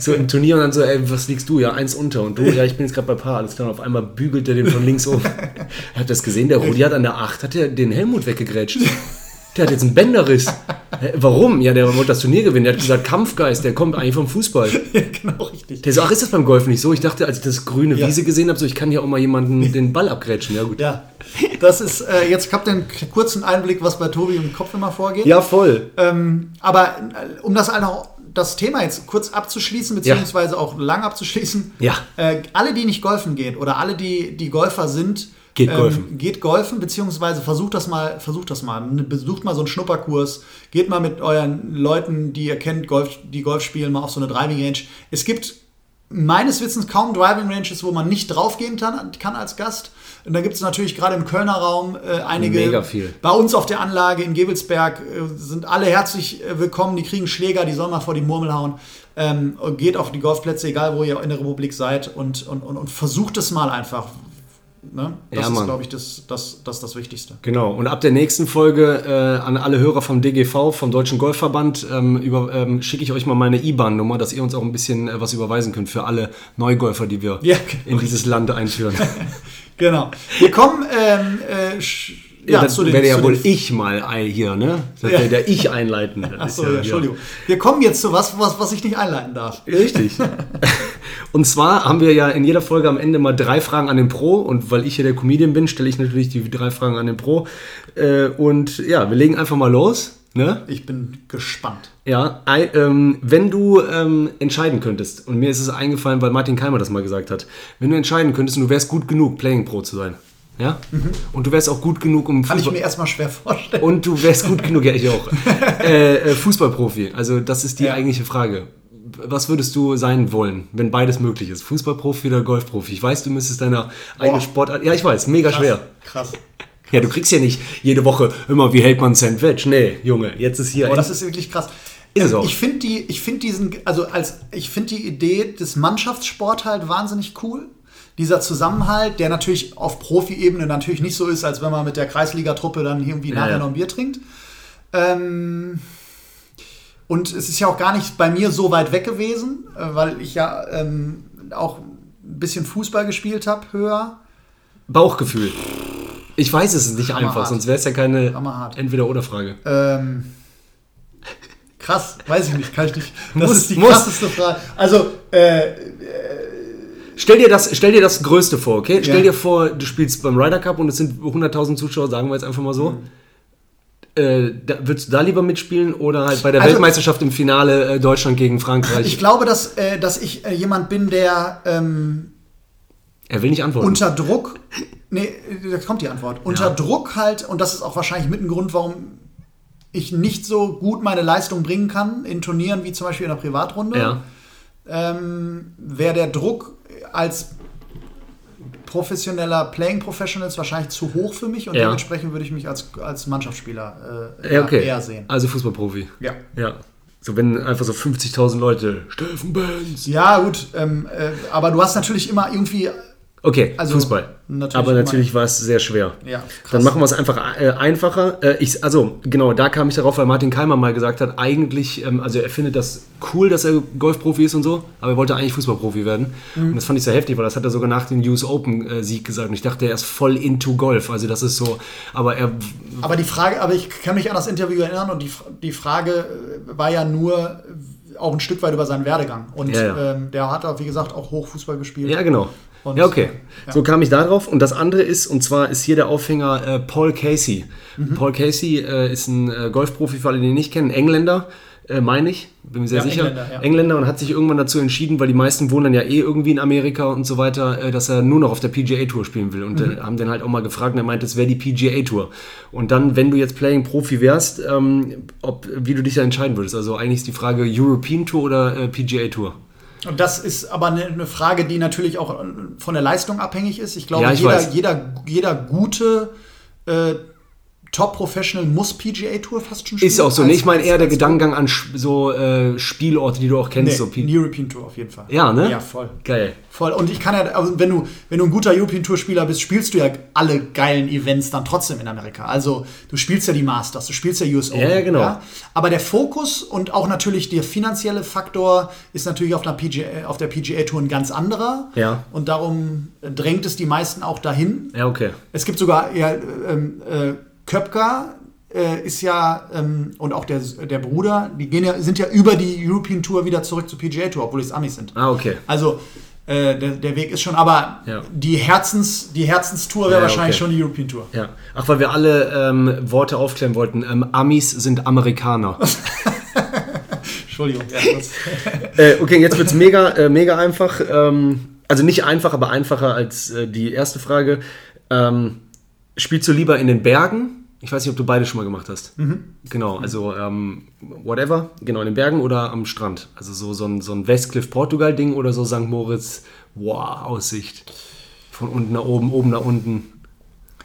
so im Turnier und dann so, ey, was liegst du? Ja, eins unter. Und du, ja, ich bin jetzt gerade bei Paar. Alles klar. Und auf einmal bügelt er den von links um. er hat das gesehen, der Rudi hat an der 8, hat er den Helmut weggegrätscht. Der hat jetzt einen Bänderriss. Warum? Ja, der wollte das Turnier gewinnen. Der hat gesagt, Kampfgeist, der kommt eigentlich vom Fußball. Ja, genau, richtig. Der so, ach, ist das beim Golf nicht so? Ich dachte, als ich das grüne ja. Wiese gesehen habe, so, ich kann hier auch mal jemanden den Ball abgrätschen. Ja, gut. Ja, das ist, äh, jetzt habt ihr einen kurzen Einblick, was bei Tobi im Kopf immer vorgeht. Ja, voll. Ähm, aber äh, um das auch das Thema jetzt kurz abzuschließen, beziehungsweise auch lang abzuschließen. Ja. Äh, alle, die nicht golfen gehen oder alle, die, die Golfer sind, Geht ähm, golfen. Ähm, geht golfen, beziehungsweise versucht das mal, versucht das mal. Besucht mal so einen Schnupperkurs. Geht mal mit euren Leuten, die ihr kennt, Golf, die Golf spielen, mal auf so eine Driving Range. Es gibt meines Wissens kaum Driving Ranges, wo man nicht draufgehen kann, kann als Gast. Und da gibt es natürlich gerade im Kölner Raum äh, einige. Mega viel. Bei uns auf der Anlage in Gewelsberg äh, sind alle herzlich äh, willkommen. Die kriegen Schläger, die sollen mal vor die Murmel hauen. Ähm, geht auf die Golfplätze, egal wo ihr in der Republik seid, und, und, und, und versucht es mal einfach. Ne? Das ja, ist, glaube ich, das, das, das, das Wichtigste. Genau. Und ab der nächsten Folge äh, an alle Hörer vom DGV, vom Deutschen Golfverband, ähm, ähm, schicke ich euch mal meine IBAN-Nummer, dass ihr uns auch ein bisschen äh, was überweisen könnt für alle Neugolfer, die wir ja, in dieses Land einführen. genau. Wir kommen. Ähm, äh, ja, das werde ja wohl ich mal hier, ne? Das ja. der ich einleiten. Achso, ja, Entschuldigung. Wir kommen jetzt zu was, was, was ich nicht einleiten darf. Richtig. und zwar haben wir ja in jeder Folge am Ende mal drei Fragen an den Pro. Und weil ich hier der Comedian bin, stelle ich natürlich die drei Fragen an den Pro. Äh, und ja, wir legen einfach mal los. Ne? Ich bin gespannt. Ja, ähm, wenn du ähm, entscheiden könntest, und mir ist es eingefallen, weil Martin Keimer das mal gesagt hat, wenn du entscheiden könntest und du wärst gut genug, Playing Pro zu sein, ja? Mhm. Und du wärst auch gut genug, um Kann Fußball ich mir erstmal schwer vorstellen. Und du wärst gut genug, ja, ich auch. äh, äh, Fußballprofi. Also, das ist die ja. eigentliche Frage. Was würdest du sein wollen, wenn beides möglich ist? Fußballprofi oder Golfprofi? Ich weiß, du müsstest deine eigene Sportart. Ja, ich weiß, mega krass, schwer. Krass. Ja, du kriegst ja nicht jede Woche immer, wie hält man ein Sandwich? Nee, Junge, jetzt ist hier. Oh, das ist wirklich krass. Ist es auch. Ich finde die, ich finde diesen, also als, ich finde die Idee des Mannschaftssport halt wahnsinnig cool dieser Zusammenhalt, der natürlich auf Profi-Ebene natürlich nicht so ist, als wenn man mit der Kreisligatruppe dann irgendwie nachher ja. noch ein Bier trinkt. Ähm, und es ist ja auch gar nicht bei mir so weit weg gewesen, äh, weil ich ja ähm, auch ein bisschen Fußball gespielt habe, höher. Bauchgefühl. Ich weiß es nicht Hammerhart. einfach, sonst wäre es ja keine Entweder-Oder-Frage. Ähm, krass, weiß ich nicht, kann ich nicht. Das muss, ist die krasseste Frage. Also, äh, Stell dir, das, stell dir das Größte vor, okay? Stell ja. dir vor, du spielst beim Ryder Cup und es sind 100.000 Zuschauer, sagen wir jetzt einfach mal so. Mhm. Äh, da, würdest du da lieber mitspielen oder halt bei der also, Weltmeisterschaft im Finale äh, Deutschland gegen Frankreich? Ich glaube, dass, äh, dass ich äh, jemand bin, der. Ähm, er will nicht antworten. Unter Druck. Nee, jetzt kommt die Antwort. Unter ja. Druck halt, und das ist auch wahrscheinlich mit ein Grund, warum ich nicht so gut meine Leistung bringen kann in Turnieren wie zum Beispiel in der Privatrunde. Ja. Ähm, Wäre der Druck als professioneller Playing Professionals wahrscheinlich zu hoch für mich und ja. dementsprechend würde ich mich als, als Mannschaftsspieler äh, ja, okay. eher sehen. Also Fußballprofi. Ja. Ja. So, wenn einfach so 50.000 Leute, Steffen Benz. Ja, gut, ähm, äh, aber du hast natürlich immer irgendwie Okay, also Fußball. Natürlich Aber natürlich war es sehr schwer. Ja, krass. Dann machen wir es einfach äh, einfacher. Äh, ich, also, genau, da kam ich darauf, weil Martin Keimer mal gesagt hat, eigentlich, ähm, also er findet das cool, dass er Golfprofi ist und so, aber er wollte eigentlich Fußballprofi werden. Mhm. Und das fand ich sehr heftig, weil das hat er sogar nach dem US Open-Sieg äh, gesagt. Und ich dachte, er ist voll into Golf. Also, das ist so, aber er. Aber die Frage, aber ich kann mich an das Interview erinnern und die, die Frage äh, war ja nur, auch ein Stück weit über seinen Werdegang. Und ja, ja. Ähm, der hat, wie gesagt, auch Hochfußball gespielt. Ja, genau. Und, Ja, okay. Ja. So kam ich da drauf. Und das andere ist, und zwar ist hier der Aufhänger äh, Paul Casey. Mhm. Paul Casey äh, ist ein äh, Golfprofi, für alle, die ihn nicht kennen, Engländer, äh, meine ich, bin mir sehr Ja, sicher. Engländer, Engländer, ja. und hat sich irgendwann dazu entschieden, weil die meisten wohnen dann ja eh irgendwie in Amerika und so weiter, äh, dass er nur noch auf der PGA Tour spielen will. Und Mhm. äh, haben den halt auch mal gefragt und er meinte, es wäre die PGA Tour. Und dann, wenn du jetzt Playing Profi wärst, ähm, ob, wie du dich da entscheiden würdest. Also eigentlich ist die Frage European Tour oder äh, PGA Tour. Und das ist aber eine, Frage, die natürlich auch äh, von der Leistung abhängig ist. Ich glaube, Ja, ich jeder, weiß. jeder, jeder gute äh, Top-Professional muss PGA Tour fast schon spielen. Ist auch so. als- Nee, ich meine eher der als- Gedankengang an so äh, Spielorte, die du auch kennst. Nee, so European Tour auf jeden Fall. Ja, ne? Ja, voll. Geil. Voll. Und ich kann ja, also wenn du, wenn du ein guter European Tour Spieler bist, spielst du ja alle geilen Events dann trotzdem in Amerika. Also du spielst ja die Masters, du spielst ja US Open. ja, genau. Aber der Fokus und auch natürlich der finanzielle Faktor ist natürlich auf der PGA, auf der PGA Tour ein ganz anderer. Ja. Und darum drängt es die meisten auch dahin. Ja, okay. Es gibt sogar ja, ähm, äh, Köpker äh, ist ja ähm, und auch der, der Bruder, die gehen ja, sind ja über die European Tour wieder zurück zur PGA Tour, obwohl es Amis sind. Ah, okay. Also äh, der, der Weg ist schon, aber Ja. die, Herzens, die Herzenstour wäre Ja, wahrscheinlich okay. schon die European Tour. Ja. Ach, weil wir alle ähm, Worte aufklären wollten. Ähm, Amis sind Amerikaner. Entschuldigung. Äh, okay, jetzt wird's mega, äh, mega einfach. Ähm, also nicht einfach, aber einfacher als äh, die erste Frage. Ähm, spielst du lieber in den Bergen? Ich weiß nicht, ob du beide schon mal gemacht hast. Genau, also ähm, whatever, genau in den Bergen oder am Strand. Also so, so ein, so ein Westcliff Portugal-Ding oder so St. Moritz, wow, Aussicht. Von unten nach oben, oben nach unten.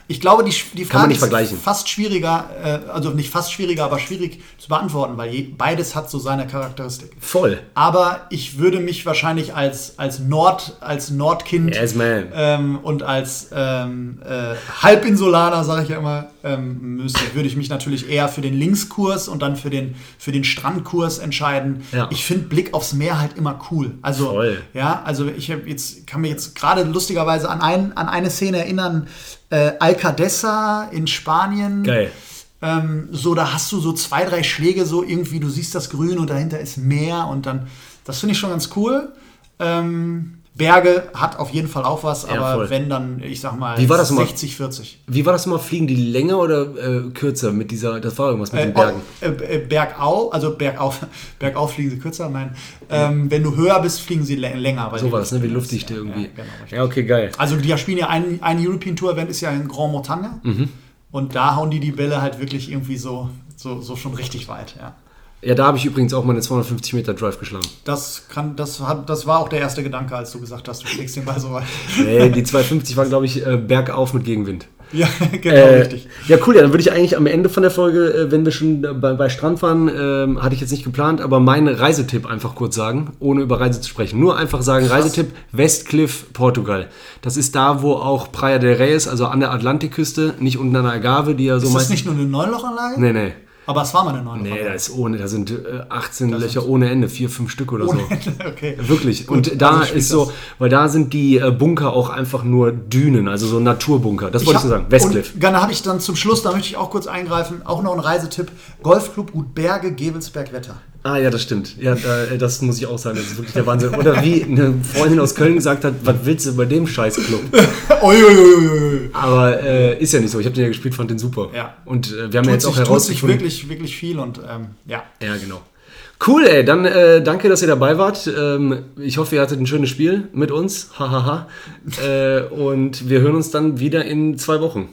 ich glaube, die, die Frage ist fast schwieriger, äh, also nicht fast schwieriger, aber schwierig zu beantworten, weil je, beides hat so seine Charakteristik. Voll. Aber ich würde mich wahrscheinlich als, als, Nord, als Nordkind Yes, ähm, und als ähm, äh, Halbinsulaner, sage ich ja immer, ähm, müsste, würde ich mich natürlich eher für den Linkskurs und dann für den, für den Strandkurs entscheiden. Ja. Ich finde Blick aufs Meer halt immer cool. Also, Voll. ja, also ich jetzt, kann mich jetzt gerade lustigerweise an, ein, an eine Szene erinnern, äh, Alcadesa in Spanien. Geil. Ähm, so, da hast du so zwei, drei Schläge, so irgendwie, du siehst das Grün und dahinter ist Meer und dann, das finde ich schon ganz cool. Ähm, Berge hat auf jeden Fall auch was, Ja, aber voll. wenn dann, ich sag mal, Wie war das nochmal? 60, 40. Wie war das nochmal? Fliegen die länger oder äh, kürzer mit dieser, das war irgendwas mit Äh, den Bergen? äh, äh, bergau, also bergauf, bergauf fliegen sie kürzer, nein. Ähm, wenn du höher bist, fliegen sie lä- länger. weil So das, ne? Wie Luft- Luftdichte ja, irgendwie. Ja, genau. Ja, okay, geil. Also die spielen ja ein, ein European Tour Event ist ja in Grand Montagne Mhm. und da hauen die die Bälle halt wirklich irgendwie so, so, so schon richtig weit, ja. Ja, da habe ich übrigens auch meine 250 Meter Drive geschlagen. Das, kann, das, hat, das war auch der erste Gedanke, als du gesagt hast, du schlägst den Ball so weit. Nee, die 250 waren, glaube ich, äh, bergauf mit Gegenwind. ja, genau, Äh, richtig. ja, cool. Ja, dann würde ich eigentlich am Ende von der Folge, äh, wenn wir schon bei, bei Strand waren, ähm, hatte ich jetzt nicht geplant, aber meinen Reisetipp einfach kurz sagen, ohne über Reise zu sprechen. Nur einfach sagen, Reisetipp Westcliff, Portugal. Das ist da, wo auch Praia del Rey ist, also an der Atlantikküste, nicht unten an der Agave, die ja so Ist das meist- nicht nur eine Neunlochanlage? Nee, nee. Aber es war mal eine Neunlochanlage. Nee, da ist ohne, da sind äh, 18 Löcher ohne Ende, vier, fünf Stück oder so. okay. Wirklich. Gut, und da also ist so, weil da sind die äh, Bunker auch einfach nur Dünen, also so Naturbunker. Das wollte ich so sagen. Westcliff. Und dann habe ich dann zum Schluss, da möchte ich auch kurz eingreifen, auch noch ein Reisetipp. Golfclub Gut Berge, Gevelsberg Wetter. Ah ja, das stimmt. Ja, äh, das muss ich auch sagen. Das ist wirklich der Wahnsinn. Oder wie eine Freundin aus Köln gesagt hat, was willst du bei dem Scheißclub? Aber äh, ist ja nicht so. Ich habe den ja gespielt, fand den super. Ja. Und äh, wir haben ja jetzt sich, auch tut sich herausgefunden. wirklich, wirklich viel und ähm, ja. Ja, genau. Cool, ey. Dann äh, danke, dass ihr dabei wart. Ähm, ich hoffe, ihr hattet ein schönes Spiel mit uns. Hahaha. äh, und wir hören uns dann wieder in zwei Wochen,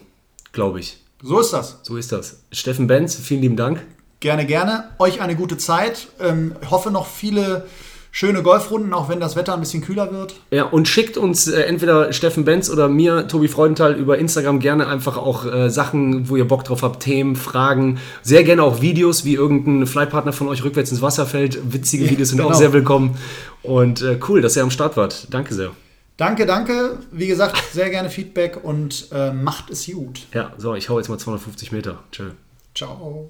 glaube ich. So ist das. So ist das. Steffen Benz, vielen lieben Dank. Gerne, gerne. Euch eine gute Zeit. Ähm, hoffe noch viele schöne Golfrunden, auch wenn das Wetter ein bisschen kühler wird. Ja, und schickt uns äh, entweder Steffen Benz oder mir, Tobi Freudenthal, über Instagram gerne einfach auch äh, Sachen, wo ihr Bock drauf habt, Themen, Fragen. Sehr gerne auch Videos, wie irgendein Flightpartner von euch rückwärts ins Wasser fällt. Witzige Videos sind auch genau. sehr willkommen. Und äh, cool, dass ihr am Start wart. Danke sehr. Danke, danke. Wie gesagt, sehr gerne Feedback und äh, macht es gut. Ja, so, ich hau jetzt mal 250 Meter. Tschö. Ciao.